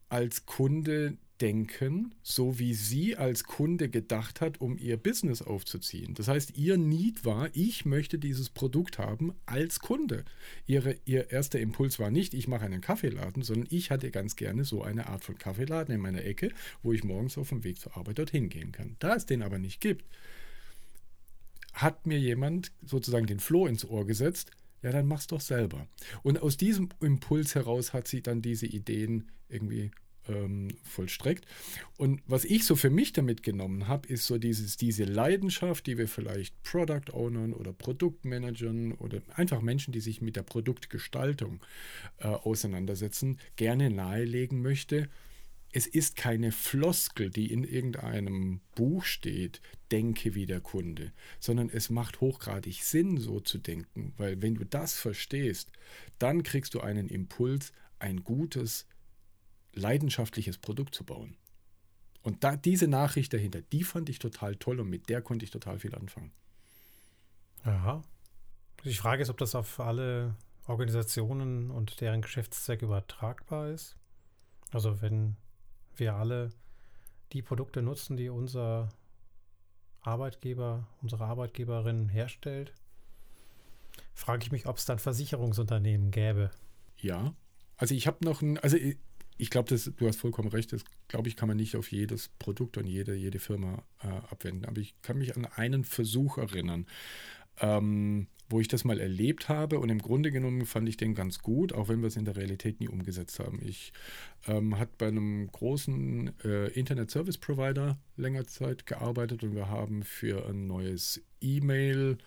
als Kunde denken, so wie sie als Kunde gedacht hat, um ihr Business aufzuziehen. Das heißt, ihr Need war, ich möchte dieses Produkt haben als Kunde. Ihre, ihr erster Impuls war nicht, ich mache einen Kaffeeladen, sondern ich hatte ganz gerne so eine Art von Kaffeeladen in meiner Ecke, wo ich morgens auf dem Weg zur Arbeit dorthin gehen kann. Da es den aber nicht gibt, hat mir jemand sozusagen den Floh ins Ohr gesetzt, ja, dann mach's doch selber. Und aus diesem Impuls heraus hat sie dann diese Ideen irgendwie ähm, vollstreckt. Und was ich so für mich damit genommen habe, ist so dieses, diese Leidenschaft, die wir vielleicht Product Ownern oder Produktmanagern oder einfach Menschen, die sich mit der Produktgestaltung äh, auseinandersetzen, gerne nahelegen möchte es ist keine Floskel, die in irgendeinem Buch steht, denke wie der Kunde, sondern es macht hochgradig Sinn, so zu denken, weil wenn du das verstehst, dann kriegst du einen Impuls, ein gutes, leidenschaftliches Produkt zu bauen. Und da, diese Nachricht dahinter, die fand ich total toll und mit der konnte ich total viel anfangen. Aha. Die Frage ist, ob das auf alle Organisationen und deren Geschäftszweck übertragbar ist. Also wenn wir alle die Produkte nutzen, die unser Arbeitgeber, unsere Arbeitgeberin herstellt, frage ich mich, ob es dann Versicherungsunternehmen gäbe. Ja, also ich habe noch ein, also ich, ich glaube, du hast vollkommen recht, das glaube ich, kann man nicht auf jedes Produkt und jede, jede Firma äh, abwenden. Aber ich kann mich an einen Versuch erinnern. Ähm, wo ich das mal erlebt habe und im Grunde genommen fand ich den ganz gut, auch wenn wir es in der Realität nie umgesetzt haben. Ich ähm, hat bei einem großen äh, Internet Service Provider länger Zeit gearbeitet und wir haben für ein neues E-Mail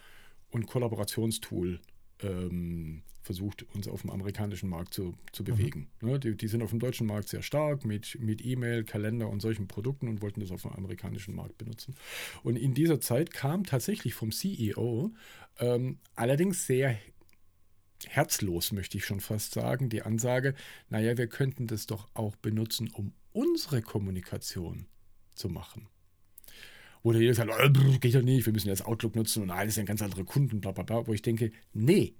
und Kollaborationstool ähm, versucht, uns auf dem amerikanischen Markt zu, zu bewegen. Mhm. Ne, die, die, sind auf dem deutschen Markt sehr stark mit, mit E-Mail, Kalender und solchen Produkten und wollten das auf dem amerikanischen Markt benutzen. Und in dieser Zeit kam tatsächlich vom CEO ähm, allerdings sehr herzlos, möchte ich schon fast sagen, die Ansage, naja, wir könnten das doch auch benutzen, um unsere Kommunikation zu machen. Oder jeder sagt, äh, geht ja nicht, wir müssen jetzt Outlook nutzen und alles sind ganz andere Kunden, bla bla bla. Wo ich denke, nee,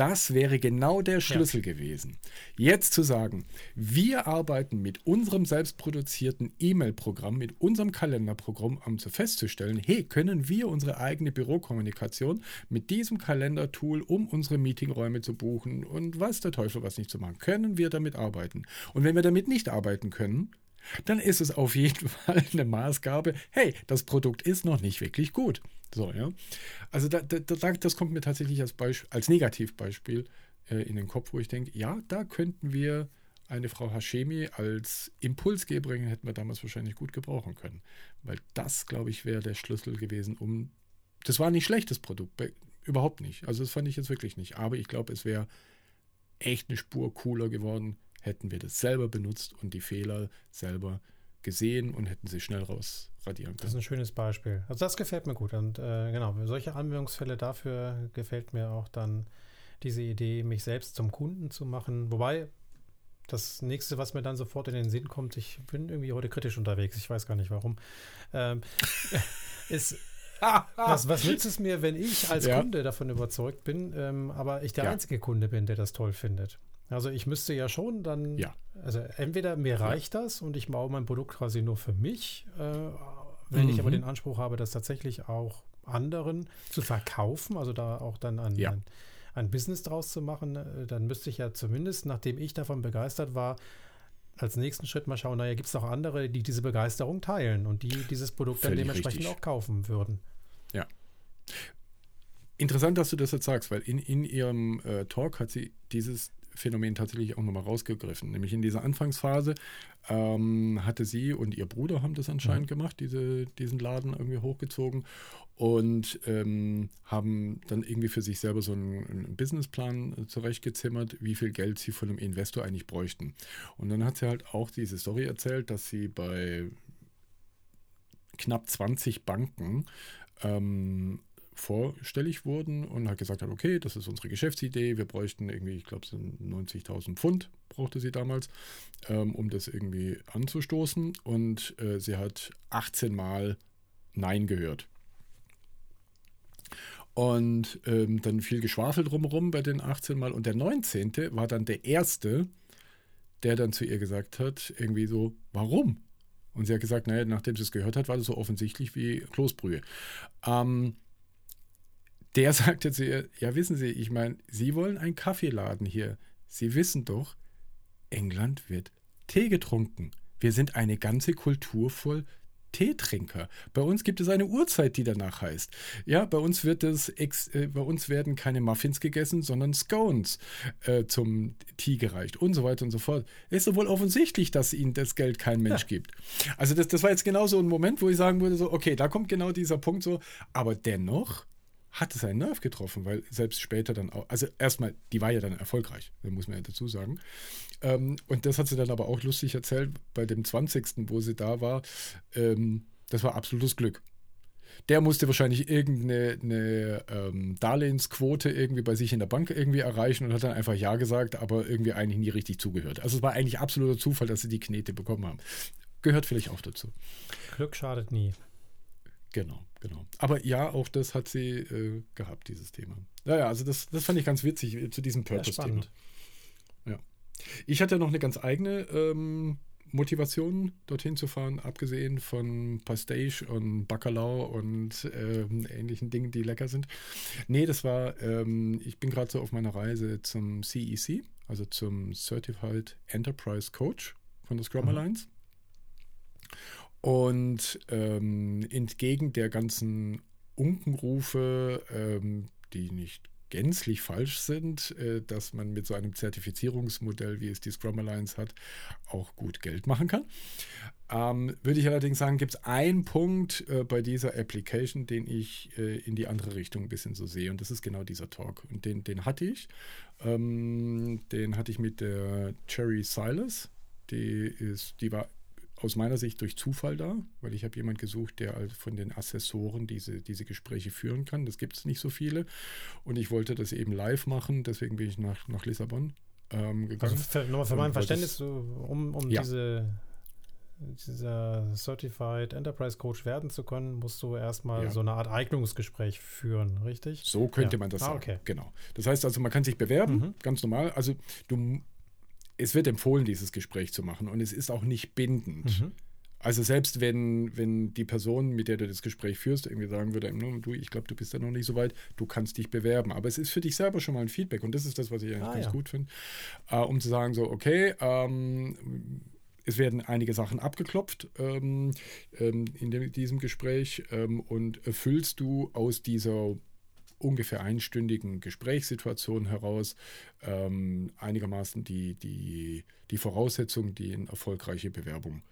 das wäre genau der Schlüssel ja. gewesen. Jetzt zu sagen, wir arbeiten mit unserem selbstproduzierten E-Mail-Programm, mit unserem Kalenderprogramm, um zu festzustellen, hey, können wir unsere eigene Bürokommunikation mit diesem Kalendertool, um unsere Meetingräume zu buchen und was der Teufel was nicht zu machen, können wir damit arbeiten. Und wenn wir damit nicht arbeiten können, dann ist es auf jeden Fall eine Maßgabe, hey, das Produkt ist noch nicht wirklich gut. So, ja. Also da, da, das kommt mir tatsächlich als, Beispiel, als Negativbeispiel äh, in den Kopf, wo ich denke, ja, da könnten wir eine Frau Hashemi als Impulsgeberin hätten wir damals wahrscheinlich gut gebrauchen können. Weil das, glaube ich, wäre der Schlüssel gewesen, um. Das war nicht schlechtes Produkt, überhaupt nicht. Also das fand ich jetzt wirklich nicht. Aber ich glaube, es wäre echt eine Spur cooler geworden, hätten wir das selber benutzt und die Fehler selber gesehen und hätten sie schnell raus radieren können. Das ist ein schönes Beispiel. Also das gefällt mir gut. Und äh, genau, solche Anwendungsfälle dafür gefällt mir auch dann diese Idee, mich selbst zum Kunden zu machen. Wobei das nächste, was mir dann sofort in den Sinn kommt, ich bin irgendwie heute kritisch unterwegs, ich weiß gar nicht warum, ähm, ist, was, was nützt es mir, wenn ich als ja. Kunde davon überzeugt bin, ähm, aber ich der ja. einzige Kunde bin, der das toll findet? Also ich müsste ja schon dann, ja. also entweder mir reicht ja. das und ich baue mein Produkt quasi nur für mich, äh, wenn mhm. ich aber mhm. den Anspruch habe, das tatsächlich auch anderen zu verkaufen, also da auch dann ein, ja. ein, ein, Business draus zu machen, äh, dann müsste ich ja zumindest, nachdem ich davon begeistert war, als nächsten Schritt mal schauen, naja, gibt es auch andere, die diese Begeisterung teilen und die dieses Produkt Völlig dann dementsprechend richtig. auch kaufen würden. Ja. Interessant, dass du das jetzt sagst, weil in, in ihrem äh, Talk hat sie dieses Phänomen tatsächlich auch nochmal rausgegriffen. Nämlich in dieser Anfangsphase ähm, hatte sie und ihr Bruder haben das anscheinend mhm. gemacht, diese, diesen Laden irgendwie hochgezogen und ähm, haben dann irgendwie für sich selber so einen, einen Businessplan zurechtgezimmert, wie viel Geld sie von einem Investor eigentlich bräuchten. Und dann hat sie halt auch diese Story erzählt, dass sie bei knapp 20 Banken ähm, vorstellig wurden und hat gesagt hat, okay, das ist unsere Geschäftsidee, wir bräuchten irgendwie, ich glaube, es sind 90.000 Pfund, brauchte sie damals, ähm, um das irgendwie anzustoßen und äh, sie hat 18 Mal Nein gehört. Und ähm, dann viel Geschwafel drumherum bei den 18 Mal und der 19. war dann der erste, der dann zu ihr gesagt hat, irgendwie so, warum? Und sie hat gesagt, naja, nachdem sie es gehört hat, war das so offensichtlich wie Kloßbrühe. Ähm, der sagte zu ihr, ja wissen Sie, ich meine, Sie wollen einen Kaffeeladen hier. Sie wissen doch, England wird Tee getrunken. Wir sind eine ganze Kultur voll Teetrinker. Bei uns gibt es eine Uhrzeit, die danach heißt. Ja, bei uns wird es, äh, bei uns werden keine Muffins gegessen, sondern Scones äh, zum Tee gereicht und so weiter und so fort. Ist doch wohl offensichtlich, dass ihnen das Geld kein Mensch ja. gibt. Also das, das war jetzt genau so ein Moment, wo ich sagen würde, so, okay, da kommt genau dieser Punkt so, aber dennoch hat es einen Nerv getroffen, weil selbst später dann auch, also erstmal, die war ja dann erfolgreich, muss man ja dazu sagen. Ähm, und das hat sie dann aber auch lustig erzählt bei dem 20., wo sie da war. Ähm, das war absolutes Glück. Der musste wahrscheinlich irgendeine ähm, Darlehensquote irgendwie bei sich in der Bank irgendwie erreichen und hat dann einfach Ja gesagt, aber irgendwie eigentlich nie richtig zugehört. Also es war eigentlich absoluter Zufall, dass sie die Knete bekommen haben. Gehört vielleicht auch dazu. Glück schadet nie. Genau, genau. Aber ja, auch das hat sie äh, gehabt, dieses Thema. Naja, also das, das fand ich ganz witzig äh, zu diesem Purpose-Thema. Ja, ja. Ich hatte noch eine ganz eigene ähm, Motivation, dorthin zu fahren, abgesehen von Pastage und Bacalao und ähm, ähnlichen Dingen, die lecker sind. Nee, das war, ähm, ich bin gerade so auf meiner Reise zum CEC, e also zum Certified Enterprise Coach von der Scrum mhm. Und ähm, entgegen der ganzen Unkenrufe, ähm, die nicht gänzlich falsch sind, äh, dass man mit so einem Zertifizierungsmodell, wie es die Scrum Alliance hat, auch gut Geld machen kann. Ähm, würde ich allerdings sagen, gibt es einen Punkt äh, bei dieser Application, den ich äh, in die andere Richtung ein bisschen so sehe. Und das ist genau dieser Talk. Und den, den hatte ich. Ähm, den hatte ich mit der Cherry Silas. Die, ist, die war aus meiner Sicht durch Zufall da, weil ich habe jemanden gesucht, der von den Assessoren diese, diese Gespräche führen kann. Das gibt es nicht so viele. Und ich wollte das eben live machen, deswegen bin ich nach, nach Lissabon ähm, gegangen. Also für, nochmal für mein Verständnis, um, um ja. diese dieser Certified Enterprise Coach werden zu können, musst du erstmal ja. so eine Art Eignungsgespräch führen, richtig? So könnte ja. man das ah, sagen. Okay. Genau. Das heißt also, man kann sich bewerben, mhm. ganz normal. Also du es wird empfohlen, dieses Gespräch zu machen und es ist auch nicht bindend. Mhm. Also selbst wenn, wenn die Person, mit der du das Gespräch führst, irgendwie sagen würde, du, ich glaube, du bist da noch nicht so weit, du kannst dich bewerben. Aber es ist für dich selber schon mal ein Feedback und das ist das, was ich eigentlich ah, ganz ja. gut finde, äh, um zu sagen, so, okay, ähm, es werden einige Sachen abgeklopft ähm, ähm, in dem, diesem Gespräch ähm, und erfüllst du aus dieser ungefähr einstündigen Gesprächssituation heraus ähm, einigermaßen die, die, die Voraussetzungen, die eine erfolgreiche Bewerbung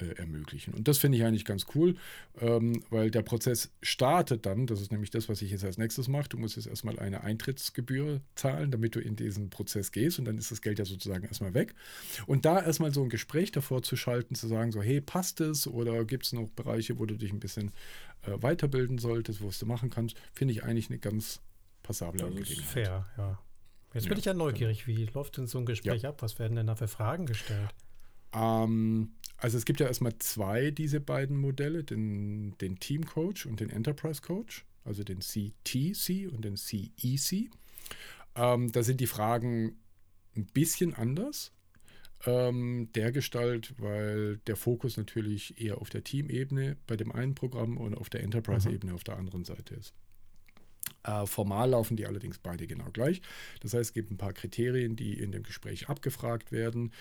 äh, ermöglichen. Und das finde ich eigentlich ganz cool, ähm, weil der Prozess startet dann, das ist nämlich das, was ich jetzt als nächstes mache, du musst jetzt erstmal eine Eintrittsgebühr zahlen, damit du in diesen Prozess gehst und dann ist das Geld ja sozusagen erstmal weg. Und da erstmal so ein Gespräch davor zu schalten, zu sagen, so, hey, passt es oder gibt es noch Bereiche, wo du dich ein bisschen äh, weiterbilden solltest, was du machen kannst, finde ich eigentlich eine ganz passable das Angelegenheit. Ist fair, ja. Jetzt bin ja, ich ja neugierig, genau. wie läuft denn so ein Gespräch ja. ab? Was werden denn da für Fragen gestellt? Ähm, also es gibt ja erstmal zwei diese beiden Modelle, den, den Team Coach und den Enterprise Coach, also den CTC und den CEC. Ähm, da sind die Fragen ein bisschen anders ähm, der Gestalt, weil der Fokus natürlich eher auf der Teamebene bei dem einen Programm und auf der Enterprise-Ebene auf der anderen Seite ist. Äh, formal laufen die allerdings beide genau gleich. Das heißt, es gibt ein paar Kriterien, die in dem Gespräch abgefragt werden,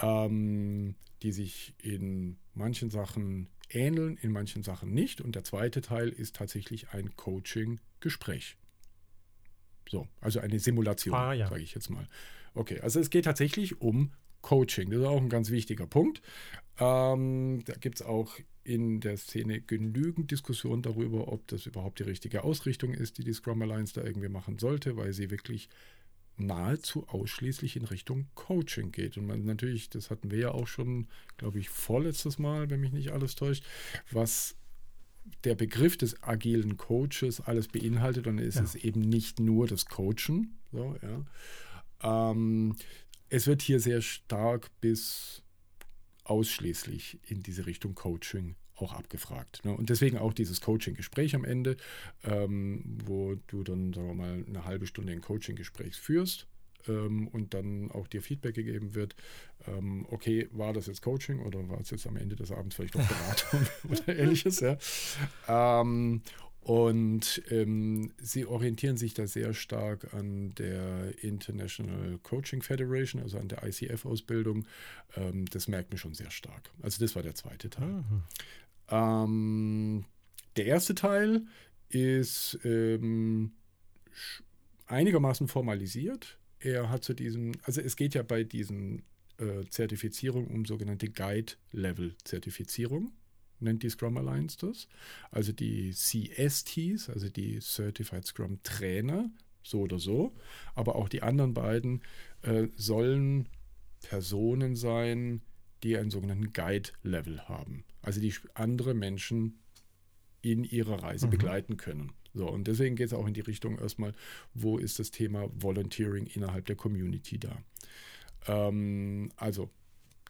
ähm, die sich in manchen Sachen ähneln, in manchen Sachen nicht. Und der zweite Teil ist tatsächlich ein Coaching-Gespräch. So, also eine Simulation, ah, ja. sage ich jetzt mal. Okay, also es geht tatsächlich um Coaching. Das ist auch ein ganz wichtiger Punkt. Ähm, da gibt es auch in der Szene genügend Diskussion darüber, ob das überhaupt die richtige Ausrichtung ist, die die Scrum Alliance da irgendwie machen sollte, weil sie wirklich nahezu ausschließlich in Richtung Coaching geht. Und man, natürlich, das hatten wir ja auch schon, glaube ich, vorletztes Mal, wenn mich nicht alles täuscht, was der Begriff des agilen Coaches alles beinhaltet, dann ist ja. es eben nicht nur das Coachen. So, ja. ähm, es wird hier sehr stark bis ausschließlich in diese Richtung Coaching auch abgefragt. Ne? Und deswegen auch dieses Coaching-Gespräch am Ende, ähm, wo du dann, sagen wir mal, eine halbe Stunde ein Coaching-Gespräch führst ähm, und dann auch dir Feedback gegeben wird, ähm, okay, war das jetzt Coaching oder war es jetzt am Ende des Abends vielleicht doch Beratung oder ähnliches, ja. Ähm, und ähm, sie orientieren sich da sehr stark an der International Coaching Federation, also an der ICF-Ausbildung. Ähm, das merkt man schon sehr stark. Also das war der zweite Teil. Ähm, der erste Teil ist ähm, einigermaßen formalisiert. Er hat zu diesem, also es geht ja bei diesen äh, Zertifizierungen um sogenannte Guide-Level-Zertifizierung nennt die Scrum Alliance das. Also die CSTs, also die Certified Scrum Trainer, so oder so. Aber auch die anderen beiden äh, sollen Personen sein, die einen sogenannten Guide-Level haben. Also die andere Menschen in ihrer Reise mhm. begleiten können. So, und deswegen geht es auch in die Richtung erstmal, wo ist das Thema Volunteering innerhalb der Community da? Ähm, also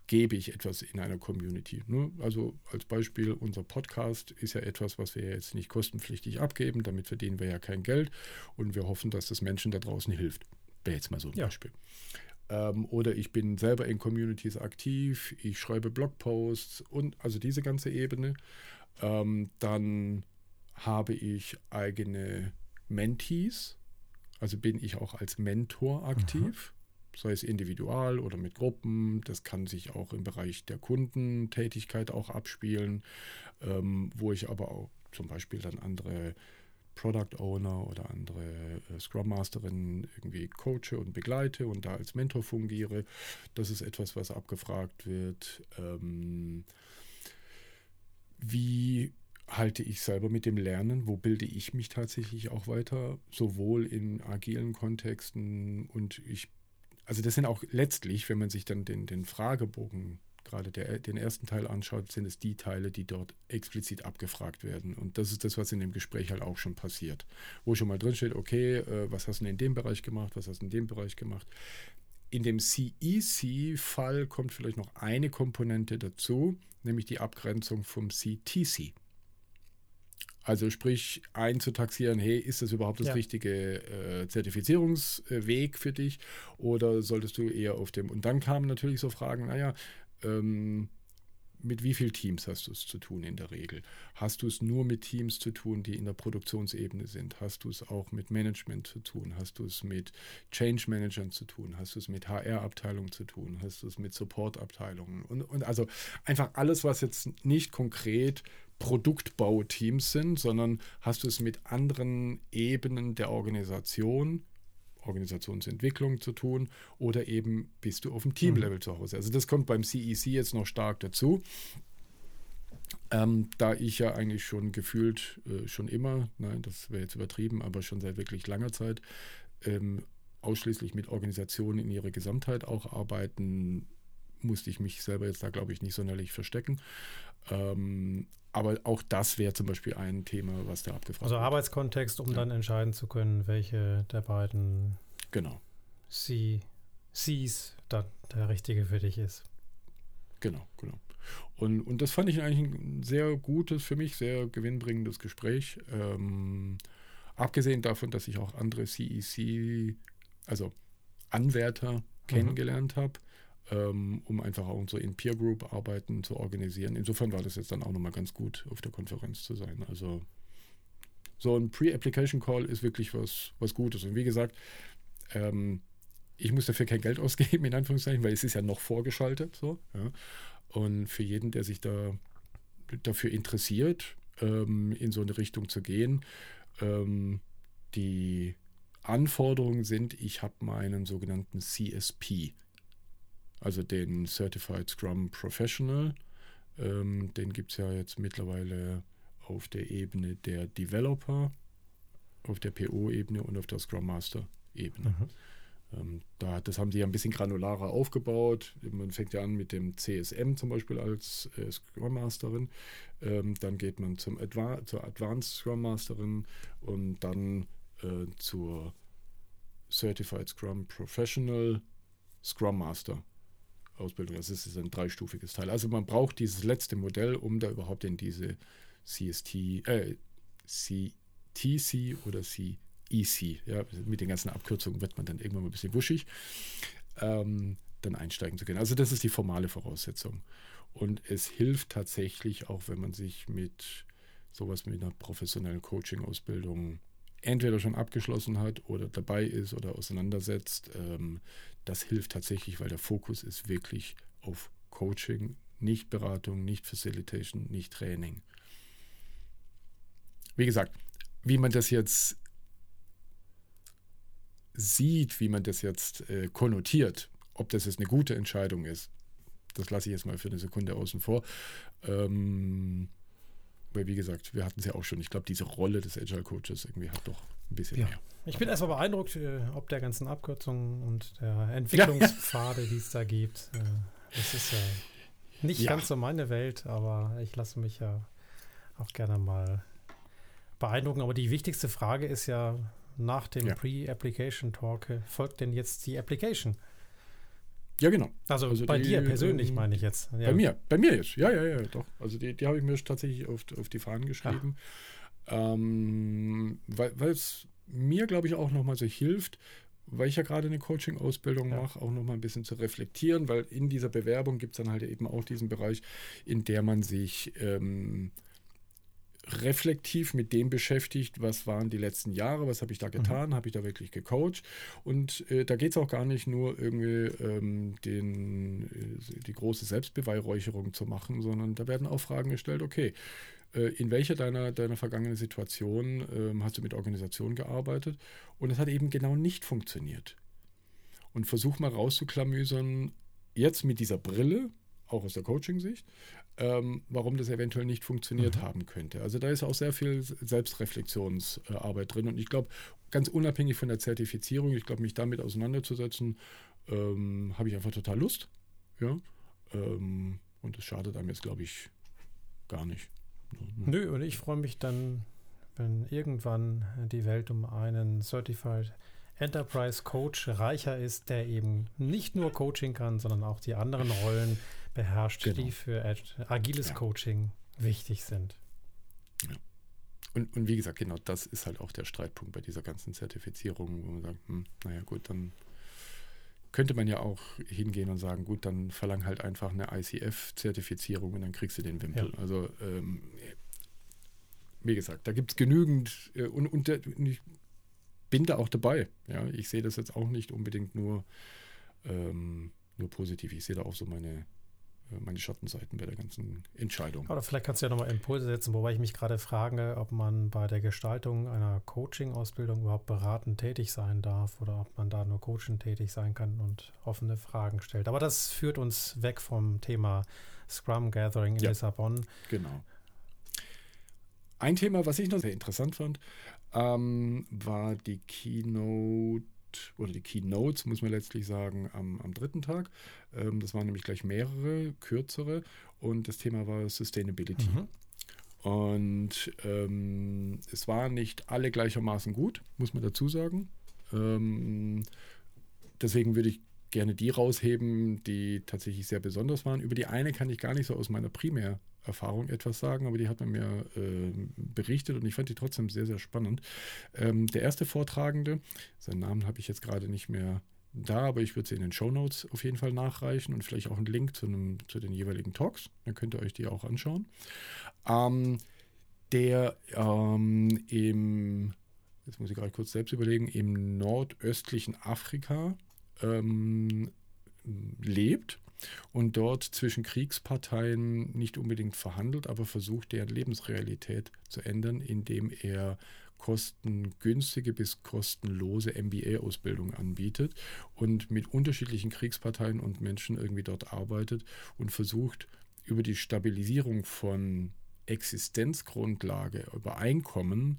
gebe ich etwas in einer Community. Ne? Also als Beispiel, unser Podcast ist ja etwas, was wir jetzt nicht kostenpflichtig abgeben, damit verdienen wir ja kein Geld und wir hoffen, dass das Menschen da draußen hilft. Wäre jetzt mal so ein ja. Beispiel. Ähm, oder ich bin selber in Communities aktiv, ich schreibe Blogposts und also diese ganze Ebene. Ähm, dann habe ich eigene Mentees, also bin ich auch als Mentor aktiv. Mhm sei es individual oder mit Gruppen. Das kann sich auch im Bereich der Kundentätigkeit auch abspielen, ähm, wo ich aber auch zum Beispiel dann andere Product Owner oder andere äh, Scrum Masterinnen irgendwie coache und begleite und da als Mentor fungiere. Das ist etwas, was abgefragt wird. Ähm, wie halte ich selber mit dem Lernen? Wo bilde ich mich tatsächlich auch weiter, sowohl in agilen Kontexten und ich also das sind auch letztlich, wenn man sich dann den, den Fragebogen, gerade der, den ersten Teil anschaut, sind es die Teile, die dort explizit abgefragt werden. Und das ist das, was in dem Gespräch halt auch schon passiert. Wo schon mal drin steht, okay, äh, was hast du in dem Bereich gemacht, was hast du in dem Bereich gemacht. In dem CEC-Fall kommt vielleicht noch eine Komponente dazu, nämlich die Abgrenzung vom CTC. Also sprich einzutaxieren, hey, ist das überhaupt das ja. richtige äh, Zertifizierungsweg für dich oder solltest du eher auf dem... Und dann kamen natürlich so Fragen, naja, ähm, mit wie vielen Teams hast du es zu tun in der Regel? Hast du es nur mit Teams zu tun, die in der Produktionsebene sind? Hast du es auch mit Management zu tun? Hast du es mit Change Managern zu tun? Hast du es mit HR-Abteilungen zu tun? Hast du es mit Support-Abteilungen? Und, und also einfach alles, was jetzt nicht konkret Produktbauteams sind, sondern hast du es mit anderen Ebenen der Organisation, Organisationsentwicklung zu tun oder eben bist du auf dem Teamlevel mhm. zu Hause. Also das kommt beim CEC e jetzt noch stark dazu. Ähm, da ich ja eigentlich schon gefühlt, äh, schon immer, nein, das wäre jetzt übertrieben, aber schon seit wirklich langer Zeit ähm, ausschließlich mit Organisationen in ihrer Gesamtheit auch arbeiten, musste ich mich selber jetzt da, glaube ich, nicht sonderlich verstecken. Ähm, aber auch das wäre zum Beispiel ein Thema, was da abgefragt also wird. Also Arbeitskontext, um ja. dann entscheiden zu können, welche der beiden genau. C, Cs dann der richtige für dich ist. Genau, genau. Und, und das fand ich eigentlich ein sehr gutes, für mich sehr gewinnbringendes Gespräch. Ähm, abgesehen davon, dass ich auch andere CEC, also Anwärter, mhm. kennengelernt habe ähm, um einfach auch so in Peer Group Arbeiten zu organisieren. Insofern war das jetzt dann auch nochmal ganz gut, auf der Konferenz zu sein. Also so ein Pre-Application Call ist wirklich was, was Gutes. Und wie gesagt, ähm, ich muss dafür kein Geld ausgeben, in Anführungszeichen, weil es ist ja noch vorgeschaltet. So, ja. Und für jeden, der sich da dafür interessiert, ähm, in so eine Richtung zu gehen, ähm, die Anforderungen sind, ich habe meinen sogenannten CSP, also den Certified Scrum Professional. Ähm, den gibt es ja jetzt mittlerweile auf der Ebene der Developer, auf der PO-Ebene und auf der Scrum Master-Ebene. Mhm. Ähm, da, das haben sie ja ein bisschen granularer aufgebaut. Man fängt ja an mit dem CSM zum Beispiel als äh, Scrum Masterin. Ähm, dann geht man zum Adva zur Advanced Scrum Masterin und dann äh, zur Certified Scrum Professional Scrum Master Ausbildung. Also es ist ein dreistufiges Teil. Also man braucht dieses letzte Modell, um da überhaupt in diese CST, äh, CTC oder CEC, ja, mit den ganzen Abkürzungen wird man dann irgendwann mal ein bisschen wuschig, ähm, dann einsteigen zu können. Also das ist die formale Voraussetzung. Und es hilft tatsächlich auch, wenn man sich mit sowas wie einer professionellen Coaching-Ausbildung entweder schon abgeschlossen hat oder dabei ist oder auseinandersetzt. Ähm, das hilft tatsächlich, weil der Fokus ist wirklich auf Coaching, nicht Beratung, nicht Facilitation, nicht Training. Wie gesagt, wie man das jetzt sieht, wie man das jetzt äh, konnotiert, ob das jetzt eine gute Entscheidung ist, das lasse ich jetzt mal für eine Sekunde außen vor. Ähm, weil, wie gesagt, wir hatten es ja auch schon. Ich glaube, diese Rolle des Agile Coaches irgendwie hat doch ein bisschen ja. mehr. Ich bin erstmal beeindruckt, äh, ob der ganzen Abkürzungen und der Entwicklungspfade, die es da gibt. Äh, das ist ja nicht ja. ganz so meine Welt, aber ich lasse mich ja auch gerne mal beeindrucken. Aber die wichtigste Frage ist ja nach dem ja. Pre-Application Talk, äh, folgt denn jetzt die Application? Ja, genau. Also, also bei die, dir persönlich ähm, meine ich jetzt. Ja. Bei mir, bei mir jetzt. Ja, ja, ja, doch. Also die, die habe ich mir tatsächlich auf, auf die Fahnen geschrieben. Ähm, weil es mir, glaube ich, auch nochmal so hilft, weil ich ja gerade eine Coaching-Ausbildung ja. mache, auch nochmal ein bisschen zu reflektieren, weil in dieser Bewerbung gibt es dann halt eben auch diesen Bereich, in der man sich ähm, reflektiv mit dem beschäftigt, was waren die letzten Jahre, was habe ich da getan, mhm. habe ich da wirklich gecoacht. Und äh, da geht es auch gar nicht nur irgendwie ähm, den, äh, die große Selbstbeweihräucherung zu machen, sondern da werden auch Fragen gestellt, okay, äh, in welcher deiner, deiner vergangenen Situation ähm, hast du mit Organisation gearbeitet? Und es hat eben genau nicht funktioniert. Und versuch mal rauszuklamüsern, jetzt mit dieser Brille, auch aus der Coaching-Sicht, ähm, warum das eventuell nicht funktioniert mhm. haben könnte. Also da ist auch sehr viel Selbstreflexionsarbeit drin und ich glaube, ganz unabhängig von der Zertifizierung, ich glaube, mich damit auseinanderzusetzen, ähm, habe ich einfach total Lust. Ja? Ähm, und es schadet einem jetzt, glaube ich, gar nicht. Nö, und ich freue mich dann, wenn irgendwann die Welt um einen Certified Enterprise Coach reicher ist, der eben nicht nur Coaching kann, sondern auch die anderen Rollen beherrscht, genau. die für agiles ja. Coaching wichtig sind. Ja. Und, und wie gesagt, genau das ist halt auch der Streitpunkt bei dieser ganzen Zertifizierung, wo man sagt, hm, naja gut, dann könnte man ja auch hingehen und sagen, gut, dann verlang halt einfach eine ICF-Zertifizierung und dann kriegst du den Wimpel. Ja. Also ähm, wie gesagt, da gibt es genügend äh, und, und, und, ich bin da auch dabei. Ja, ich sehe das jetzt auch nicht unbedingt nur, ähm, nur positiv. Ich sehe da auch so meine, meine Schattenseiten bei der ganzen Entscheidung. Oder vielleicht kannst du ja nochmal Impulse setzen, wobei ich mich gerade frage, ob man bei der Gestaltung einer Coaching-Ausbildung überhaupt beratend tätig sein darf oder ob man da nur coaching tätig sein kann und offene Fragen stellt. Aber das führt uns weg vom Thema Scrum Gathering in ja, Lissabon. Genau. Ein Thema, was ich noch sehr interessant fand, ähm, war die Keynote oder die Keynotes, muss man letztlich sagen, am, am dritten Tag. Ähm, das waren nämlich gleich mehrere, kürzere und das Thema war Sustainability. Mhm. Und ähm, es waren nicht alle gleichermaßen gut, muss man dazu sagen. Ähm, deswegen würde ich gerne die rausheben, die tatsächlich sehr besonders waren. Über die eine kann ich gar nicht so aus meiner Primärerfahrung etwas sagen, aber die hat man mir äh, berichtet und ich fand die trotzdem sehr, sehr spannend. Ähm, der erste Vortragende, seinen Namen habe ich jetzt gerade nicht mehr da, aber ich würde sie in den Show Notes auf jeden Fall nachreichen und vielleicht auch einen Link zu, einem, zu den jeweiligen Talks. Dann könnt ihr euch die auch anschauen. Ähm, der ähm, im, jetzt muss ich gerade kurz selbst überlegen, im nordöstlichen Afrika ähm, lebt und dort zwischen Kriegsparteien nicht unbedingt verhandelt, aber versucht, deren Lebensrealität zu ändern, indem er kostengünstige bis kostenlose MBA-Ausbildung anbietet und mit unterschiedlichen Kriegsparteien und Menschen irgendwie dort arbeitet und versucht, über die Stabilisierung von Existenzgrundlage, über Einkommen,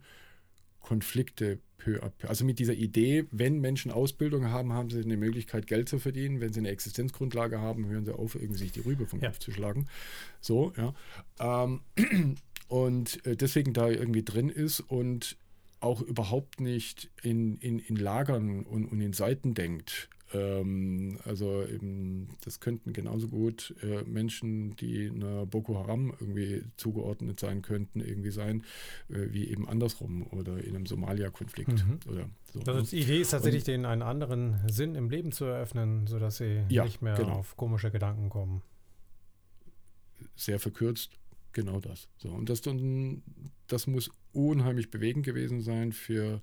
Konflikte peu à peu. Also mit dieser Idee, wenn Menschen Ausbildung haben, haben sie eine Möglichkeit, Geld zu verdienen. Wenn sie eine Existenzgrundlage haben, hören sie auf, irgendwie sich die Rübe vom ja. Kopf zu schlagen. So, ja. Ähm, und äh, deswegen da irgendwie drin ist und auch überhaupt nicht in, in, in Lagern und, und in Seiten denkt. Ähm, also eben, das könnten genauso gut äh, Menschen, die einer Boko Haram irgendwie zugeordnet sein könnten, irgendwie sein, äh, wie eben andersrum oder in einem Somalia-Konflikt. Mhm. Oder so. Also die Idee ist tatsächlich, denen einen anderen Sinn im Leben zu eröffnen, sodass sie ja, nicht mehr genau. auf komische Gedanken kommen. Sehr verkürzt, genau das. So, und das, das muss unheimlich bewegend gewesen sein für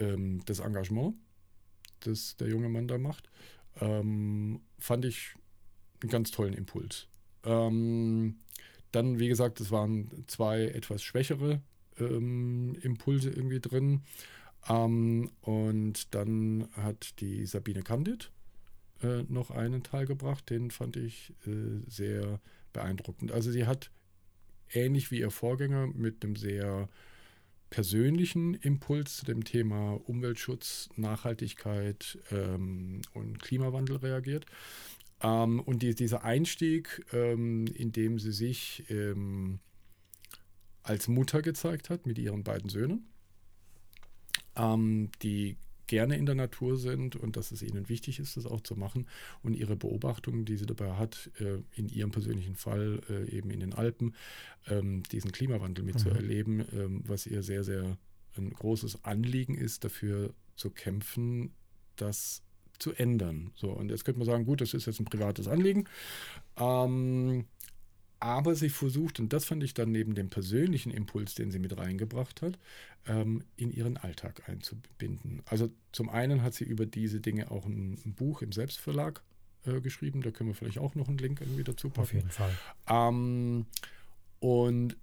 ähm, das Engagement das der junge Mann da macht, ähm, fand ich einen ganz tollen Impuls. Ähm, dann, wie gesagt, es waren zwei etwas schwächere ähm, Impulse irgendwie drin. Ähm, und dann hat die Sabine Candid äh, noch einen Teil gebracht, den fand ich äh, sehr beeindruckend. Also sie hat ähnlich wie ihr Vorgänger mit einem sehr persönlichen Impuls zu dem Thema Umweltschutz, Nachhaltigkeit ähm, und Klimawandel reagiert. Ähm, und die, dieser Einstieg, ähm, in dem sie sich ähm, als Mutter gezeigt hat mit ihren beiden Söhnen, ähm, die gerne in der Natur sind und dass es ihnen wichtig ist, das auch zu machen. Und ihre Beobachtungen, die sie dabei hat, äh, in ihrem persönlichen Fall äh, eben in den Alpen, ähm, diesen Klimawandel mitzuerleben, mhm. ähm, was ihr sehr, sehr ein großes Anliegen ist, dafür zu kämpfen, das zu ändern. So, und jetzt könnte man sagen, gut, das ist jetzt ein privates Anliegen. Ähm, aber sie versucht, und das fand ich dann neben dem persönlichen Impuls, den sie mit reingebracht hat, ähm, in ihren Alltag einzubinden. Also zum einen hat sie über diese Dinge auch ein, ein Buch im Selbstverlag äh, geschrieben, da können wir vielleicht auch noch einen Link irgendwie dazu packen. Auf jeden Fall. Ähm, und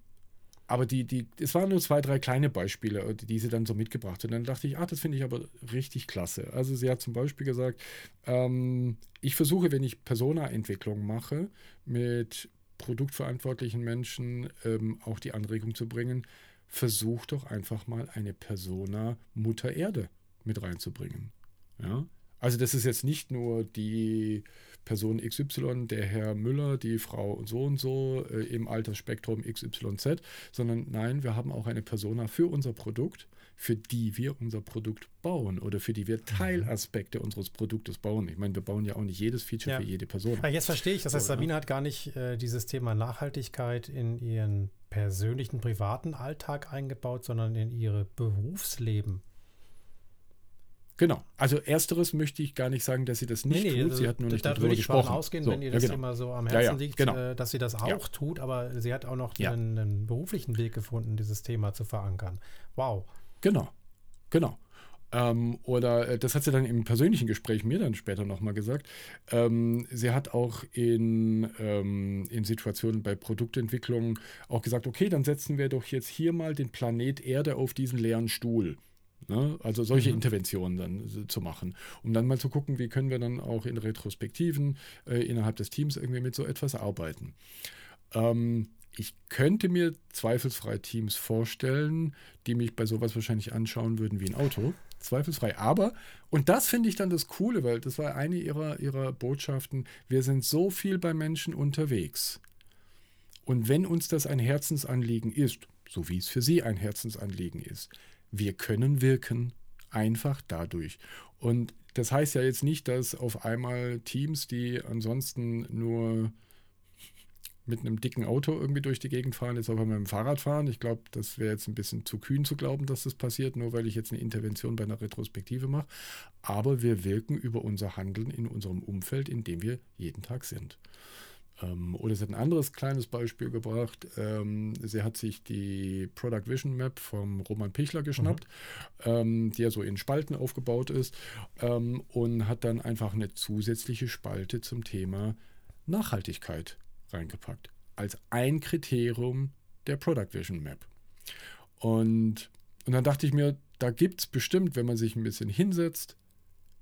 aber die, die, es waren nur zwei, drei kleine Beispiele, die sie dann so mitgebracht hat. Und dann dachte ich, ah, das finde ich aber richtig klasse. Also sie hat zum Beispiel gesagt, ähm, ich versuche, wenn ich Persona-Entwicklung mache, mit produktverantwortlichen Menschen ähm, auch die Anregung zu bringen, versuch doch einfach mal eine Persona Mutter Erde mit reinzubringen. Ja? Also das ist jetzt nicht nur die Person XY, der Herr Müller, die Frau so und so äh, im Altersspektrum XYZ, sondern nein, wir haben auch eine Persona für unser Produkt, für die wir unser Produkt bauen oder für die wir mhm. Teilaspekte unseres Produktes bauen. Ich meine, wir bauen ja auch nicht jedes Feature ja. für jede Person. Ja, jetzt verstehe ich. Das heißt, Sabine hat gar nicht äh, dieses Thema Nachhaltigkeit in ihren persönlichen, privaten Alltag eingebaut, sondern in ihre Berufsleben. Genau. Also ersteres möchte ich gar nicht sagen, dass sie das nicht nee, nee, tut. Sie hat nur nicht da darüber gesprochen. Davon ausgehen, so, wenn ihr das ja, genau. immer so am Herzen ja, ja, liegt, genau. äh, dass sie das auch tut, aber sie hat auch noch einen, einen beruflichen Weg gefunden, dieses Thema zu verankern. Wow. Genau, genau. Ähm, oder äh, das hat sie dann im persönlichen Gespräch mir dann später nochmal gesagt. Ähm, sie hat auch in, ähm, in Situationen bei Produktentwicklung auch gesagt, okay, dann setzen wir doch jetzt hier mal den Planet Erde auf diesen leeren Stuhl. Ne? Also solche mhm. Interventionen dann zu machen, um dann mal zu gucken, wie können wir dann auch in Retrospektiven äh, innerhalb des Teams irgendwie mit so etwas arbeiten. Ähm, ich könnte mir zweifelsfrei Teams vorstellen, die mich bei sowas wahrscheinlich anschauen würden wie ein Auto. Zweifelsfrei. Aber, und das finde ich dann das Coole, weil das war eine ihrer, ihrer Botschaften, wir sind so viel bei Menschen unterwegs. Und wenn uns das ein Herzensanliegen ist, so wie es für Sie ein Herzensanliegen ist, wir können wirken, einfach dadurch. Und das heißt ja jetzt nicht, dass auf einmal Teams, die ansonsten nur mit einem dicken Auto irgendwie durch die Gegend fahren, jetzt auch mit dem Fahrrad fahren. Ich glaube, das wäre jetzt ein bisschen zu kühn zu glauben, dass das passiert, nur weil ich jetzt eine Intervention bei einer Retrospektive mache. Aber wir wirken über unser Handeln in unserem Umfeld, in dem wir jeden Tag sind. Ähm, oder sie hat ein anderes kleines Beispiel gebracht. Ähm, sie hat sich die Product Vision Map vom Roman Pichler geschnappt, mhm. ähm, die ja so in Spalten aufgebaut ist, ähm, und hat dann einfach eine zusätzliche Spalte zum Thema Nachhaltigkeit reingepackt. Als ein Kriterium der Product Vision Map. Und Und dann dachte ich mir, da gibt es bestimmt, wenn man sich ein bisschen hinsetzt,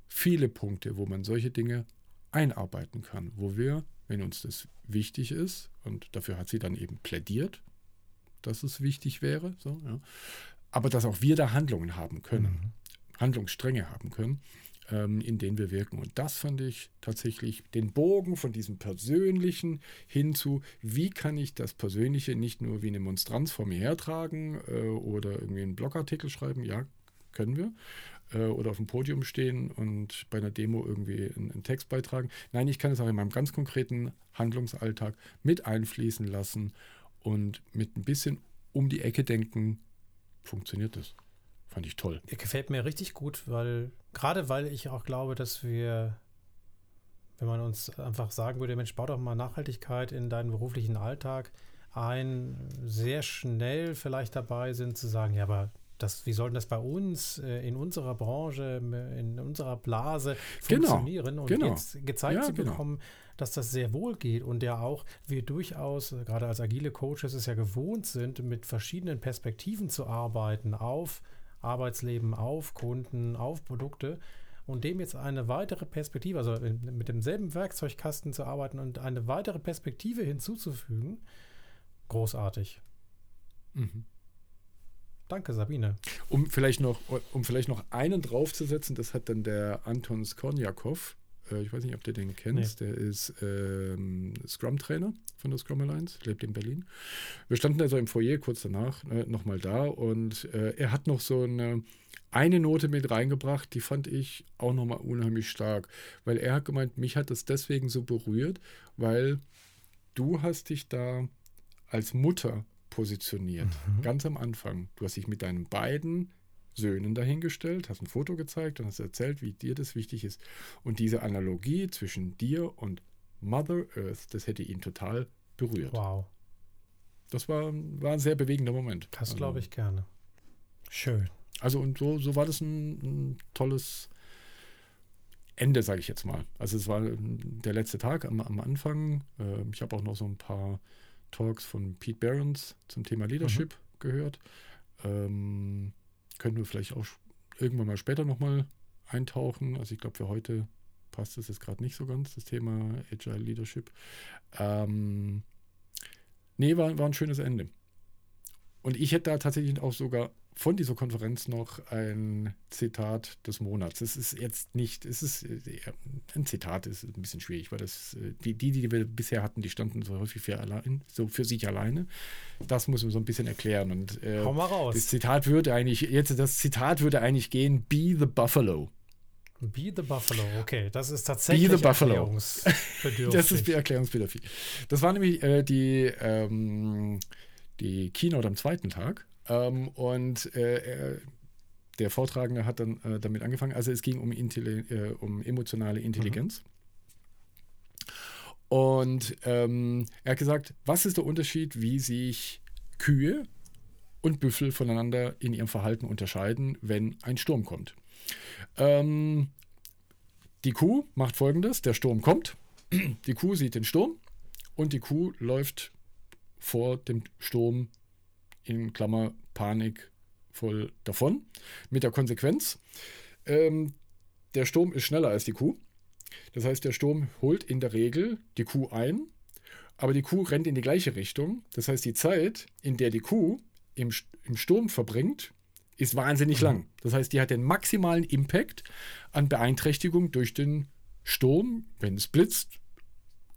viele Punkte, wo man solche Dinge einarbeiten kann, wo wir, wenn uns das wichtig ist, und dafür hat sie dann eben plädiert, dass es wichtig wäre, so, ja, aber dass auch wir da Handlungen haben können, mhm. Handlungsstränge haben können, ähm, in denen wir wirken. Und das fand ich tatsächlich den Bogen von diesem Persönlichen hin zu, wie kann ich das Persönliche nicht nur wie eine Monstranz vor mir hertragen äh, oder irgendwie einen Blogartikel schreiben, ja, können wir, äh, oder auf dem Podium stehen und bei einer Demo irgendwie einen, einen Text beitragen. Nein, ich kann es auch in meinem ganz konkreten Handlungsalltag mit einfließen lassen und mit ein bisschen um die Ecke denken, funktioniert das. Fand ich toll. Gefällt mir richtig gut, weil gerade weil ich auch glaube, dass wir, wenn man uns einfach sagen würde, Mensch, bau doch mal Nachhaltigkeit in deinen beruflichen Alltag ein, sehr schnell vielleicht dabei sind zu sagen, ja, aber das, wie soll das bei uns äh, in unserer Branche, in unserer Blase genau, funktionieren genau, und genau. jetzt gezeigt Ja, zu genau. bekommen, dass das sehr wohl geht und ja auch wir durchaus, äh, gerade als agile Coaches, es ja gewohnt sind, mit verschiedenen Perspektiven zu arbeiten auf Arbeitsleben, auf Kunden, auf Produkte und dem jetzt eine weitere Perspektive, also mit demselben Werkzeugkasten zu arbeiten und eine weitere Perspektive hinzuzufügen, großartig. Mhm. Danke, Sabine. Um vielleicht noch, um vielleicht noch einen draufzusetzen, das hat dann der Anton Skornjakov. Äh, ich weiß nicht, ob du den kennst. Der ist ähm, Scrum-Trainer von der Scrum Alliance, lebt in Berlin. Wir standen also im Foyer kurz danach äh, nochmal da und äh, er hat noch so eine, eine Note mit reingebracht, die fand ich auch nochmal unheimlich stark, weil er hat gemeint, mich hat das deswegen so berührt, weil du hast dich da als Mutter positioniert, ganz am Anfang. Du hast dich mit deinen beiden Söhnen dahingestellt, hast ein Foto gezeigt und hast erzählt, wie dir das wichtig ist. Und diese Analogie zwischen dir und Mother Earth, das hätte ihn total berührt. Wow, Das war, war ein sehr bewegender Moment. das Also- glaube ich gerne. Schön. Also und so, so war das ein, ein tolles Ende, sage ich jetzt mal. Also es war ähm, der letzte Tag am, am Anfang. Ähm, ich habe auch noch so ein paar Talks von Pete Barons zum Thema Leadership gehört. Ähm, können wir vielleicht auch irgendwann mal später nochmal eintauchen. Also ich glaube, für heute passt das jetzt gerade nicht so ganz, das Thema Agile Leadership. Ähm, nee, war, war ein schönes Ende. Und ich hätte da tatsächlich auch sogar von dieser Konferenz noch ein Zitat des Monats. Es ist jetzt nicht, es ist äh, ein Zitat, ist ein bisschen schwierig, weil das äh, die, die, die wir bisher hatten, die standen so häufig für allein, so für sich alleine. Das muss man so ein bisschen erklären. Und äh, Hau mal raus. das Zitat würde eigentlich, jetzt das Zitat würde eigentlich gehen, be the buffalo. Be the Buffalo, okay, das ist tatsächlich Be the Buffalo. Das ist erklärungsbedürftig. Das war nämlich äh, die, ähm, die Keynote am zweiten Tag. Ähm, und äh, er- der Vortragende hat dann äh, damit angefangen. Also es ging um, äh, um emotionale Intelligenz. Und ähm, er hat gesagt, was ist der Unterschied, wie sich Kühe und Büffel voneinander in ihrem Verhalten unterscheiden, wenn ein Sturm kommt? Ähm, die Kuh macht folgendes: Der Sturm kommt, die Kuh sieht den Sturm und die Kuh läuft vor dem Sturm in Klammer Panik voll davon. Mit der Konsequenz, ähm, der Sturm ist schneller als die Kuh. Das heißt, der Sturm holt in der Regel die Kuh ein, aber die Kuh rennt in die gleiche Richtung. Das heißt, die Zeit, in der die Kuh im, im Sturm verbringt, ist wahnsinnig lang. Das heißt, die hat den maximalen Impact an Beeinträchtigung durch den Sturm. Wenn es blitzt,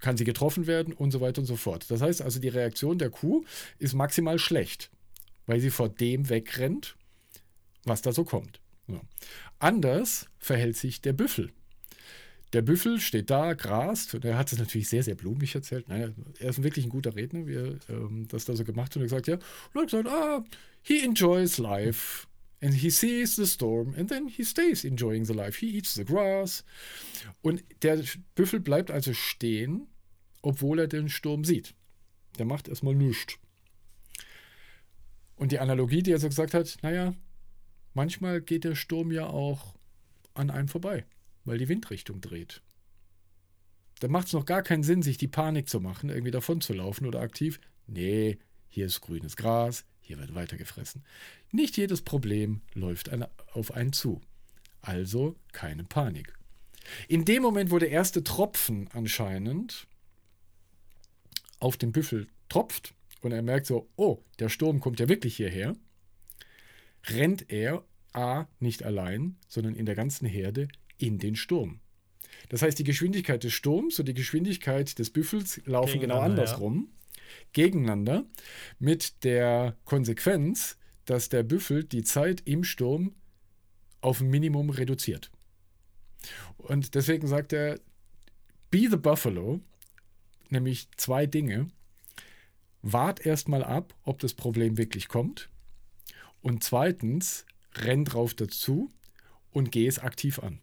kann sie getroffen werden und so weiter und so fort. Das heißt also, die Reaktion der Kuh ist maximal schlecht, weil sie vor dem wegrennt, was da so kommt. So. Anders verhält sich der Büffel. Der Büffel steht da, grast, und er hat es natürlich sehr, sehr blumig erzählt. Naja, er ist wirklich ein guter Redner, wie er ähm, das da so gemacht hat. Und er gesagt, ja, hat gesagt, ah, he enjoys life. And he sees the storm and then he stays enjoying the life. He eats the grass. Und der Büffel bleibt also stehen, obwohl er den Sturm sieht. Der macht erstmal nichts. Und die Analogie, die er so gesagt hat, naja, manchmal geht der Sturm ja auch an einem vorbei, weil die Windrichtung dreht. Da macht es noch gar keinen Sinn, sich die Panik zu machen, irgendwie davon zu laufen oder aktiv. Nee, hier ist grünes Gras, hier wird weitergefressen. Nicht jedes Problem läuft auf einen zu. Also keine Panik. In dem Moment, wo der erste Tropfen anscheinend auf den Büffel tropft und er merkt so, oh, der Sturm kommt ja wirklich hierher, rennt er A nicht allein, sondern in der ganzen Herde in den Sturm. Das heißt, die Geschwindigkeit des Sturms und die Geschwindigkeit des Büffels laufen genau andersrum, ja. gegeneinander, mit der Konsequenz, dass der Büffel die Zeit im Sturm auf ein Minimum reduziert. Und deswegen sagt er, be the buffalo, nämlich zwei Dinge. Wart erstmal ab, ob das Problem wirklich kommt. Und zweitens, renn drauf dazu und geh es aktiv an.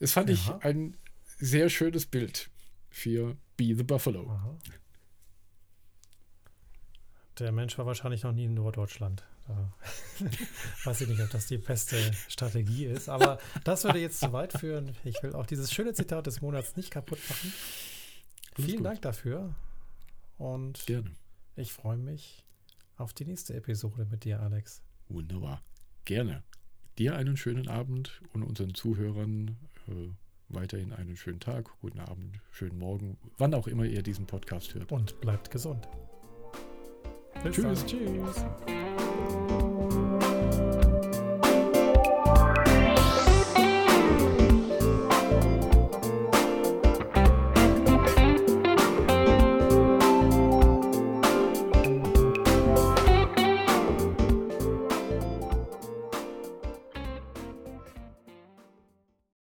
Das fand ja. ich ein sehr schönes Bild für Be the Buffalo. Aha. Der Mensch war wahrscheinlich noch nie in Norddeutschland. Da weiß ich nicht, ob das die beste Strategie ist, aber das würde jetzt zu weit führen. Ich will auch dieses schöne Zitat des Monats nicht kaputt machen. Vielen gut. Dank dafür und Gerne. ich freue mich auf die nächste Episode mit dir, Alex. Wunderbar. Gerne. Dir einen schönen Abend und unseren Zuhörern äh, weiterhin einen schönen Tag, guten Abend, schönen Morgen, wann auch immer ihr diesen Podcast hört. Und bleibt gesund. Bis Tschüss. Dann. Tschüss.